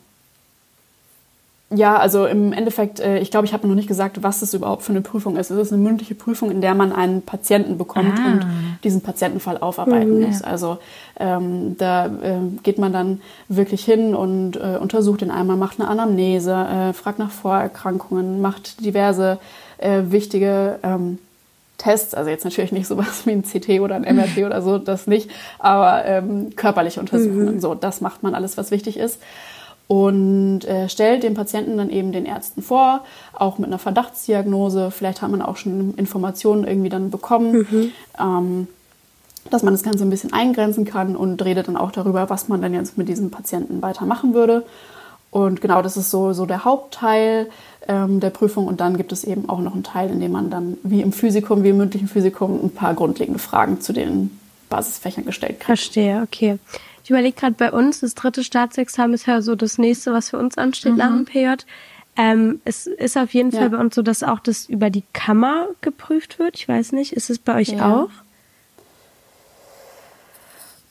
Speaker 3: Ja, also im Endeffekt, äh, ich glaube, ich habe noch nicht gesagt, was es überhaupt für eine Prüfung ist. Es ist eine mündliche Prüfung, in der man einen Patienten bekommt ah. und diesen Patientenfall aufarbeiten mhm, muss. Also ähm, da äh, geht man dann wirklich hin und äh, untersucht ihn einmal, macht eine Anamnese, äh, fragt nach Vorerkrankungen, macht diverse äh, wichtige ähm, Tests, also jetzt natürlich nicht sowas wie ein CT oder ein MRT oder so, das nicht, aber ähm, körperliche Untersuchungen, mhm. so, das macht man alles, was wichtig ist und äh, stellt den Patienten dann eben den Ärzten vor, auch mit einer Verdachtsdiagnose. Vielleicht hat man auch schon Informationen irgendwie dann bekommen, mhm. ähm, dass man das Ganze ein bisschen eingrenzen kann und redet dann auch darüber, was man dann jetzt mit diesem Patienten weitermachen würde. Und genau, das ist so, so der Hauptteil ähm, der Prüfung. Und dann gibt es eben auch noch einen Teil, in dem man dann wie im Physikum, wie im mündlichen Physikum, ein paar grundlegende Fragen zu den Basisfächern gestellt kriegt.
Speaker 2: Verstehe, okay. Ich überlege gerade bei uns, das dritte Staatsexamen ist ja so das nächste, was für uns ansteht mhm. nach dem PJ. Ähm, es ist auf jeden ja. Fall bei uns so, dass auch das über die Kammer geprüft wird. Ich weiß nicht, ist es bei euch ja. auch?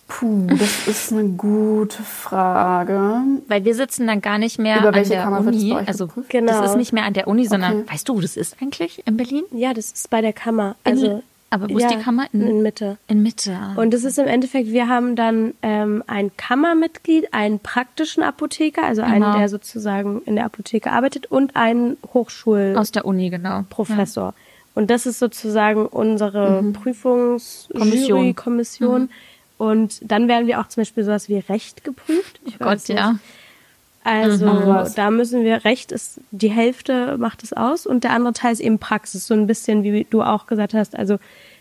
Speaker 3: Puh, das ist eine gute Frage.
Speaker 1: Weil wir sitzen dann gar nicht mehr Über welche an der Kammer Uni. Also geprüft? genau. das ist nicht mehr an der Uni, sondern okay. weißt du, wo das ist eigentlich in Berlin?
Speaker 2: Ja, das ist bei der Kammer. Also
Speaker 1: Aber wo ja, ist die Kammer?
Speaker 2: In, in Mitte.
Speaker 1: In Mitte.
Speaker 2: Und das ist im Endeffekt, wir haben dann ähm, ein Kammermitglied, einen praktischen Apotheker, also genau. einen, der sozusagen in der Apotheke arbeitet und einen Hochschul...
Speaker 1: Aus der Uni, genau.
Speaker 2: Professor. Ja. Und das ist sozusagen unsere mhm. Prüfungskommission. Kommission. Mhm. Und dann werden wir auch zum Beispiel sowas wie Recht geprüft.
Speaker 1: Ich oh Gott, ja.
Speaker 2: Also mhm. da müssen wir, Recht ist, die Hälfte macht es aus und der andere Teil ist eben Praxis, so ein bisschen, wie du auch gesagt hast. Also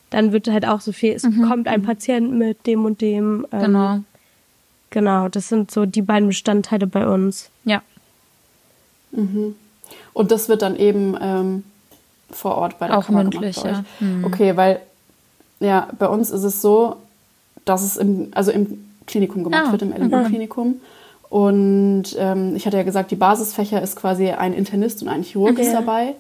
Speaker 2: dann wird halt auch so viel, es mhm. kommt ein Patient mit dem und dem.
Speaker 1: Ähm, genau.
Speaker 2: Genau, das sind so die beiden Bestandteile bei uns.
Speaker 1: Ja.
Speaker 3: Mhm. Und das wird dann eben ähm, vor Ort bei der
Speaker 1: Auch Kammer mündlich,
Speaker 3: ja. Mhm. Okay, weil ja, bei uns ist es so, dass es im, also im Klinikum gemacht ah. wird, im LMU-Klinikum. Mhm. Und ähm, ich hatte ja gesagt, die Basisfächer ist quasi ein Internist und ein Chirurg okay. ist dabei.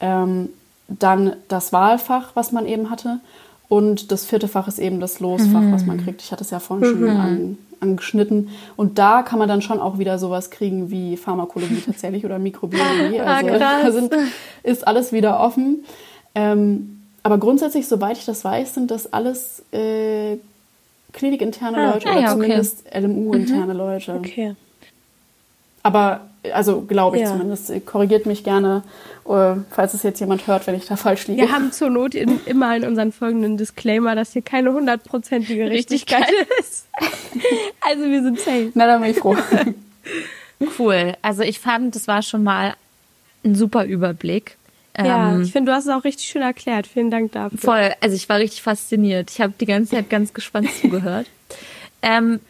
Speaker 3: Ähm, dann das Wahlfach, was man eben hatte. Und das vierte Fach ist eben das Losfach, mhm. was man kriegt. Ich hatte es ja vorhin mhm. schon an, angeschnitten. Und da kann man dann schon auch wieder sowas kriegen wie Pharmakologie tatsächlich oder Mikrobiologie. Ah, also da sind, ist alles wieder offen. Ähm, aber grundsätzlich, soweit ich das weiß, sind das alles äh, klinikinterne ah, Leute ah, oder ja, zumindest okay. LMU-interne mhm. Leute.
Speaker 2: Okay.
Speaker 3: Aber, also glaube ich ja. zumindest. Korrigiert mich gerne, äh, falls es jetzt jemand hört, wenn ich da falsch liege.
Speaker 2: Wir haben zur Not in, immer in unseren folgenden Disclaimer, dass hier keine hundertprozentige Richtigkeit ist. also wir sind safe.
Speaker 3: Na, dann bin ich froh.
Speaker 1: cool. Also ich fand, das war schon mal ein super Überblick.
Speaker 2: Ja, ähm, ich finde, du hast es auch richtig schön erklärt. Vielen Dank dafür.
Speaker 1: Voll. Also ich war richtig fasziniert. Ich habe die ganze Zeit ganz gespannt zugehört. Ähm,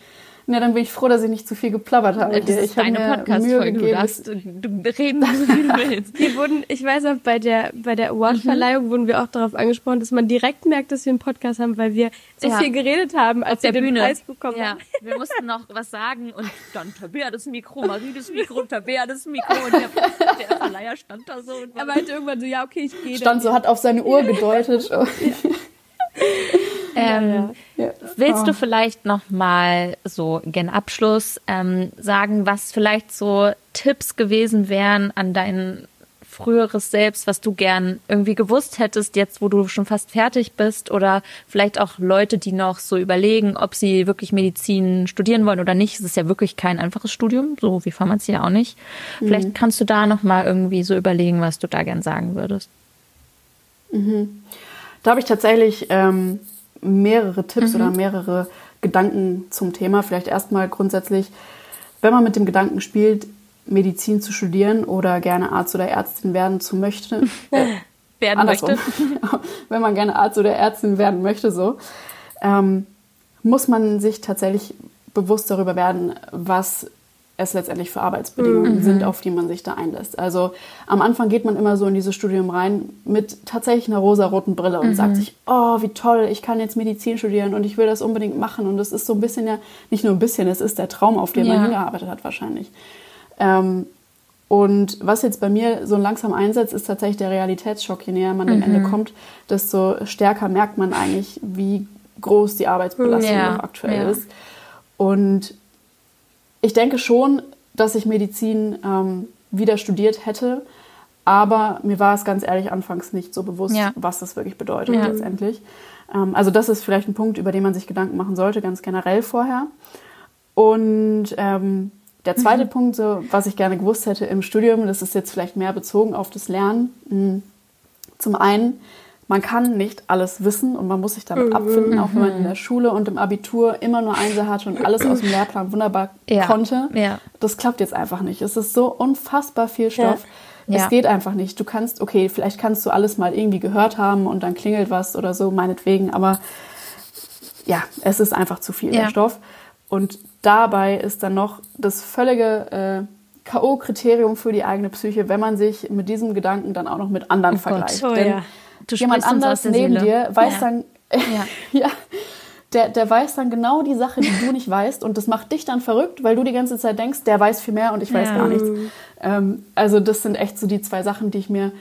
Speaker 3: ja, dann bin ich froh, dass ich nicht zu viel geplappert habe.
Speaker 1: Das ist ich deine Podcast-Folge. Du darfst du reden, so wie du willst.
Speaker 2: Wir wurden, ich weiß auch, bei der, bei der Awardverleihung mhm. wurden wir auch darauf angesprochen, dass man direkt merkt, dass wir einen Podcast haben, weil wir so ja. viel geredet haben, als wir den Bühne. Preis bekommen ja. haben.
Speaker 1: Wir mussten noch was sagen und dann Tabea das Mikro, Marie das Mikro, Tabea das Mikro und der, der Verleiher stand da so. Und
Speaker 2: er meinte irgendwann so, ja, okay, ich gehe.
Speaker 3: Stand so, hat auf seine Uhr gedeutet. Ja.
Speaker 1: Ähm, ja, ja. Willst du ah. vielleicht noch mal so gen Abschluss ähm, sagen, was vielleicht so Tipps gewesen wären an dein früheres Selbst, was du gern irgendwie gewusst hättest, jetzt wo du schon fast fertig bist oder vielleicht auch Leute, die noch so überlegen, ob sie wirklich Medizin studieren wollen oder nicht. Es ist ja wirklich kein einfaches Studium, so wie Pharmazie ja auch nicht. Mhm. Vielleicht kannst du da noch mal irgendwie so überlegen, was du da gern sagen würdest.
Speaker 3: Mhm. Da habe ich tatsächlich ähm, mehrere Tipps mhm. oder mehrere Gedanken zum Thema. Vielleicht erstmal grundsätzlich, wenn man mit dem Gedanken spielt, Medizin zu studieren oder gerne Arzt oder Ärztin werden zu möchte.
Speaker 1: Äh, werden andersrum. möchte.
Speaker 3: wenn man gerne Arzt oder Ärztin werden möchte, so, ähm, muss man sich tatsächlich bewusst darüber werden, was es letztendlich für Arbeitsbedingungen mhm. sind, auf die man sich da einlässt. Also am Anfang geht man immer so in dieses Studium rein mit tatsächlich einer rosa-roten Brille und mhm. sagt sich, oh, wie toll, ich kann jetzt Medizin studieren und ich will das unbedingt machen. Und das ist so ein bisschen ja, nicht nur ein bisschen, es ist der Traum, auf den ja. man hingearbeitet hat wahrscheinlich. Ähm, und was jetzt bei mir so langsam einsetzt, ist tatsächlich der Realitätsschock. Je näher man dem Ende mhm. kommt, desto stärker merkt man eigentlich, wie groß die Arbeitsbelastung ja. aktuell ja. ist. Und ich denke schon, dass ich Medizin ähm, wieder studiert hätte, aber mir war es ganz ehrlich anfangs nicht so bewusst, ja. was das wirklich bedeutet ja. letztendlich. Ähm, also das ist vielleicht ein Punkt, über den man sich Gedanken machen sollte, ganz generell vorher. Und ähm, der zweite mhm. Punkt, so, was ich gerne gewusst hätte im Studium, das ist jetzt vielleicht mehr bezogen auf das Lernen. Hm, zum einen man kann nicht alles wissen und man muss sich damit abfinden, auch wenn man in der Schule und im Abitur immer nur Einser hatte und alles aus dem Lehrplan wunderbar ja. konnte. Ja. Das klappt jetzt einfach nicht. Es ist so unfassbar viel Stoff. Ja. Es geht einfach nicht. Du kannst, okay, vielleicht kannst du alles mal irgendwie gehört haben und dann klingelt was oder so, meinetwegen, aber ja, es ist einfach zu viel, der Stoff. Und dabei ist dann noch das völlige äh, K.O.-Kriterium für die eigene Psyche, wenn man sich mit diesem Gedanken dann auch noch mit anderen oh vergleicht.
Speaker 1: Gott. Oh,
Speaker 3: Denn
Speaker 1: Du
Speaker 3: jemand anders neben Seele. dir weiß ja. dann, ja. ja, der, der weiß dann genau die Sache, die du nicht weißt und das macht dich dann verrückt, weil du die ganze Zeit denkst, der weiß viel mehr und ich weiß ja. gar nichts. Ähm, also das sind echt so die zwei Sachen, die ich mir,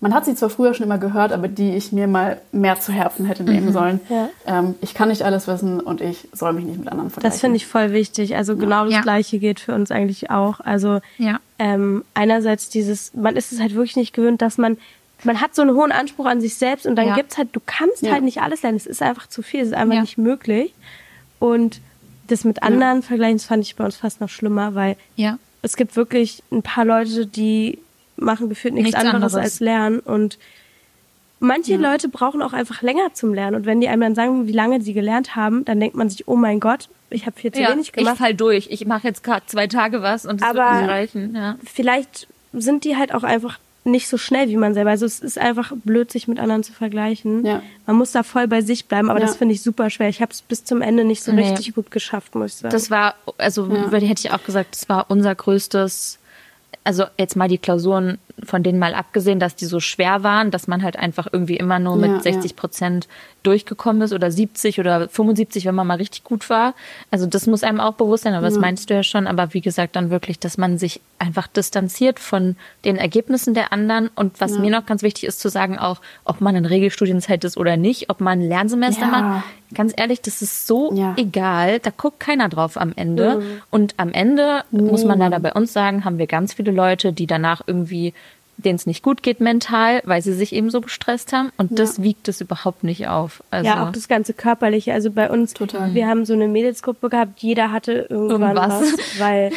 Speaker 3: man hat sie zwar früher schon immer gehört, aber die ich mir mal mehr zu Herzen hätte nehmen mhm. sollen. Ja. Ähm, ich kann nicht alles wissen und ich soll mich nicht mit anderen vergleichen.
Speaker 2: Das finde ich voll wichtig. Also genau das Gleiche geht für uns eigentlich auch. Also ähm, einerseits dieses, man ist es halt wirklich nicht gewöhnt, dass man man hat so einen hohen Anspruch an sich selbst und dann ja. gibt's halt, du kannst ja. halt nicht alles lernen. Es ist einfach zu viel, es ist einfach ja. nicht möglich. Und das mit anderen vergleichen, das fand ich bei uns fast noch schlimmer, weil ja. es gibt wirklich ein paar Leute, die machen gefühlt nichts, nichts anderes, anderes, als lernen und manche. Leute brauchen auch einfach länger zum Lernen und wenn die einem dann sagen, wie lange sie gelernt haben, dann denkt man sich, oh mein Gott, ich habe viel zu wenig gemacht.
Speaker 1: Ich fall durch. Ich mache jetzt gerade zwei Tage was und es wird nicht reichen. Ja.
Speaker 2: Vielleicht sind die halt auch einfach nicht so schnell wie man selber. Also es ist einfach blöd, sich mit anderen zu vergleichen. Ja. Man muss da voll bei sich bleiben, aber ja. das finde ich super schwer. Ich habe es bis zum Ende nicht so nee. richtig gut geschafft, muss ich sagen.
Speaker 1: Das war, also ja. hätte ich auch gesagt, das war unser größtes also jetzt mal die Klausuren von denen mal abgesehen, dass die so schwer waren, dass man halt einfach irgendwie immer nur mit ja, 60 Prozent ja. durchgekommen ist oder 70 oder 75, wenn man mal richtig gut war. Also das muss einem auch bewusst sein, aber ja. das meinst du ja schon. Aber wie gesagt, dann wirklich, dass man sich einfach distanziert von den Ergebnissen der anderen. Und was mir noch ganz wichtig ist zu sagen, auch ob man in Regelstudienzeit ist oder nicht, ob man ein Lernsemester macht. Ganz ehrlich, das ist so egal. Da guckt keiner drauf am Ende. Und am Ende, muss man leider bei uns sagen, haben wir ganz viele Leute, die danach irgendwie denen es nicht gut geht mental, weil sie sich eben so gestresst haben. Und ja. das wiegt es überhaupt nicht auf.
Speaker 2: Also ja, auch das ganze Körperliche. Also bei uns, Total. wir haben so eine Mädelsgruppe gehabt, jeder hatte irgendwann Irgendwas. was, weil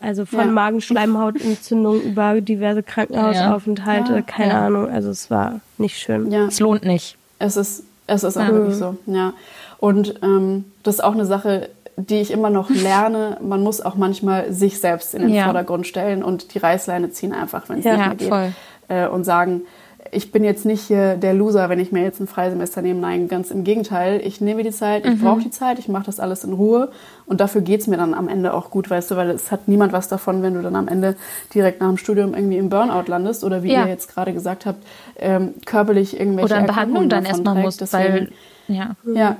Speaker 2: also von ja. Magenschleimhautentzündung über diverse Krankenhausaufenthalte, ja. keine Ahnung. Also es war nicht schön.
Speaker 1: Ja. Es lohnt nicht.
Speaker 3: Es ist, es ist auch wirklich so, ja. Und ähm, das ist auch eine Sache, die ich immer noch lerne. Man muss auch manchmal sich selbst in den ja. Vordergrund stellen und die Reißleine ziehen einfach, wenn es ja, nicht mehr geht. Voll. Äh, und sagen, ich bin jetzt nicht hier der Loser, wenn ich mir jetzt ein Freisemester nehme. Nein, ganz im Gegenteil. Ich nehme die Zeit, ich mhm. brauche die Zeit, ich mache das alles in Ruhe. Und dafür geht's mir dann am Ende auch gut, weißt du, weil es hat niemand was davon, wenn du dann am Ende direkt nach dem Studium irgendwie im Burnout landest oder wie ja. ihr jetzt gerade gesagt habt, ähm, körperlich irgendwelche
Speaker 1: Oder in Behandlung dann erstmal musst, weil ja.
Speaker 3: ja.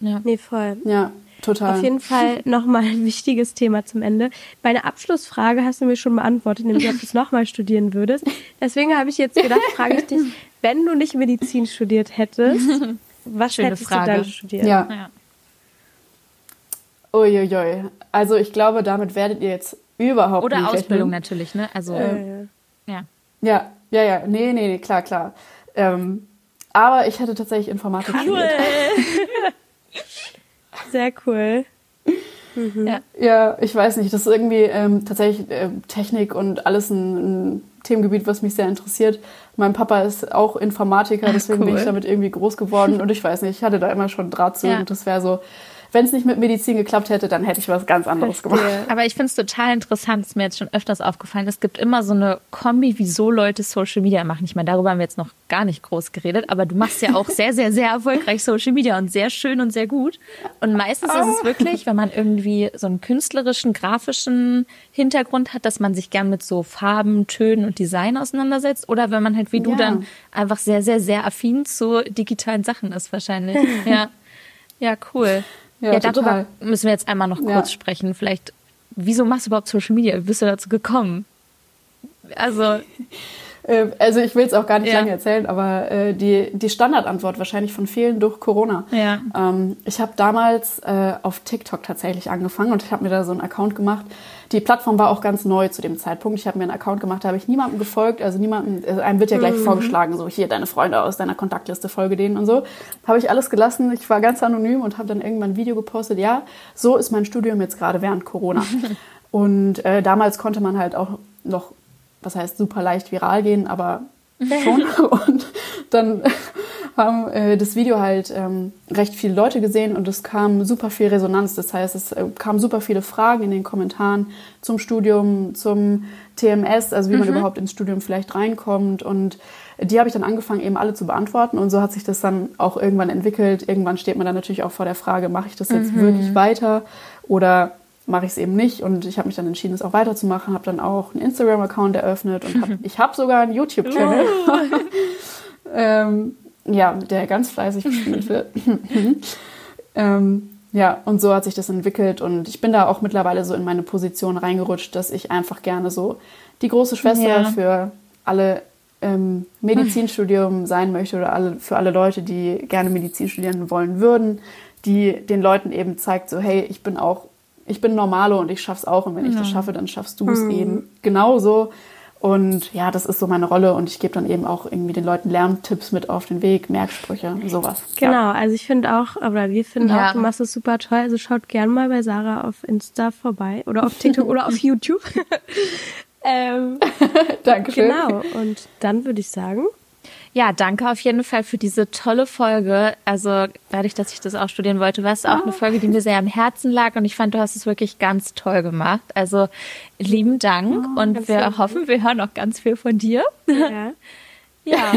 Speaker 2: Ja. Nee, voll.
Speaker 3: Ja. Total.
Speaker 2: Auf jeden Fall nochmal ein wichtiges Thema zum Ende. Meine Abschlussfrage hast du mir schon beantwortet, nämlich ob du es nochmal studieren würdest. Deswegen habe ich jetzt gedacht, frage ich dich, wenn du nicht Medizin studiert hättest, was Schöne hättest Frage. du dann studiert?
Speaker 3: Ja. ja. Uiuiui. Also ich glaube, damit werdet ihr jetzt überhaupt
Speaker 1: Oder
Speaker 3: nicht
Speaker 1: Ausbildung rechnen. natürlich, ne? Also äh,
Speaker 3: ja. Ja, ja, ja. Nee, nee, nee, klar, klar. Ähm, aber ich hätte tatsächlich Informatik cool. studiert.
Speaker 2: Sehr cool.
Speaker 3: Mhm. Ja. ja, ich weiß nicht, das ist irgendwie ähm, tatsächlich äh, Technik und alles ein, ein, Themengebiet, was mich sehr interessiert. Mein Papa ist auch Informatiker, deswegen cool. bin ich damit irgendwie groß geworden und ich weiß nicht, ich hatte da immer schon Draht zu ja. und das wäre so wenn es nicht mit Medizin geklappt hätte, dann hätte ich was ganz anderes gemacht.
Speaker 1: Aber ich finde es total interessant, ist mir jetzt schon öfters aufgefallen. Es gibt immer so eine Kombi, wieso Leute Social Media machen. Ich meine, darüber haben wir jetzt noch gar nicht groß geredet, aber du machst ja auch sehr, sehr, sehr erfolgreich Social Media und sehr schön und sehr gut. Und meistens ist es wirklich, wenn man irgendwie so einen künstlerischen, grafischen Hintergrund hat, dass man sich gern mit so Farben, Tönen und Design auseinandersetzt. Oder wenn man halt wie du ja. dann einfach sehr, sehr, sehr affin zu digitalen Sachen ist wahrscheinlich. Ja. Ja, cool. Ja, ja darüber müssen wir jetzt einmal noch kurz ja. sprechen. Vielleicht, wieso machst du überhaupt Social Media? Wie bist du dazu gekommen? Also.
Speaker 3: Äh, also ich will es auch gar nicht ja. lange erzählen, aber äh, die, die Standardantwort wahrscheinlich von vielen durch Corona. Ja. Ähm, ich habe damals äh, auf TikTok tatsächlich angefangen und ich habe mir da so einen Account gemacht die Plattform war auch ganz neu zu dem Zeitpunkt. Ich habe mir einen Account gemacht, da habe ich niemandem gefolgt. Also niemandem, also einem wird ja gleich mhm. vorgeschlagen, so hier deine Freunde aus deiner Kontaktliste, folge denen und so. Habe ich alles gelassen. Ich war ganz anonym und habe dann irgendwann ein Video gepostet. Ja, so ist mein Studium jetzt gerade während Corona. und äh, damals konnte man halt auch noch, was heißt super leicht viral gehen, aber schon. und dann haben äh, das Video halt ähm, recht viele Leute gesehen und es kam super viel Resonanz. Das heißt, es äh, kamen super viele Fragen in den Kommentaren zum Studium, zum TMS, also wie mhm. man überhaupt ins Studium vielleicht reinkommt. Und die habe ich dann angefangen, eben alle zu beantworten. Und so hat sich das dann auch irgendwann entwickelt. Irgendwann steht man dann natürlich auch vor der Frage, mache ich das jetzt mhm. wirklich weiter oder mache ich es eben nicht. Und ich habe mich dann entschieden, es auch weiterzumachen. Habe dann auch einen Instagram-Account eröffnet und hab, ich habe sogar einen YouTube-Channel. Ähm, ja, der ganz fleißig bespielt wird. ähm, ja, und so hat sich das entwickelt und ich bin da auch mittlerweile so in meine Position reingerutscht, dass ich einfach gerne so die große Schwester ja. für alle ähm, Medizinstudium sein möchte oder alle, für alle Leute, die gerne Medizin studieren wollen würden, die den Leuten eben zeigt, so hey, ich bin auch, ich bin Normalo und ich schaff's auch und wenn ich das schaffe, dann schaffst du es mhm. eben genauso Und ja, das ist so meine Rolle und ich gebe dann eben auch irgendwie den Leuten Lerntipps mit auf den Weg, Merksprüche, sowas.
Speaker 2: Genau, ja. also ich finde auch, oder wir finden ja. auch, du machst es super toll. Also schaut gern mal bei Sarah auf Insta vorbei oder auf TikTok oder auf YouTube.
Speaker 3: ähm, Dankeschön.
Speaker 2: Genau, und dann würde ich sagen,
Speaker 1: ja, danke auf jeden Fall für diese tolle Folge. Also dadurch, dass ich das auch studieren wollte, war es auch eine ah. Folge, die mir sehr am Herzen lag und ich fand, du hast es wirklich ganz toll gemacht. Also lieben Dank oh, und wir hoffen, wir hören auch ganz viel von dir. Ja.
Speaker 3: ja.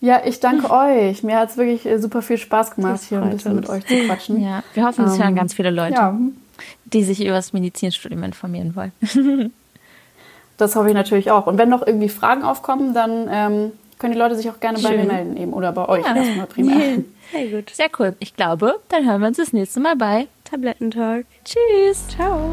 Speaker 3: Ja, ich danke euch. Mir hat es wirklich äh, super viel Spaß gemacht, hier ein bisschen uns. mit euch zu quatschen.
Speaker 1: Ja, wir hoffen, es um, hören ähm, ganz viele Leute, ja. die sich über das Medizinstudium informieren wollen.
Speaker 3: das hoffe ich natürlich auch. Und wenn noch irgendwie Fragen aufkommen, dann ähm, können die Leute sich auch gerne Schön. bei mir melden eben oder bei euch. Ja. Das mal prima.
Speaker 1: Sehr gut. Sehr cool. Ich glaube, dann hören wir uns das nächste Mal bei
Speaker 2: Tablettentalk.
Speaker 1: Tschüss.
Speaker 2: Ciao.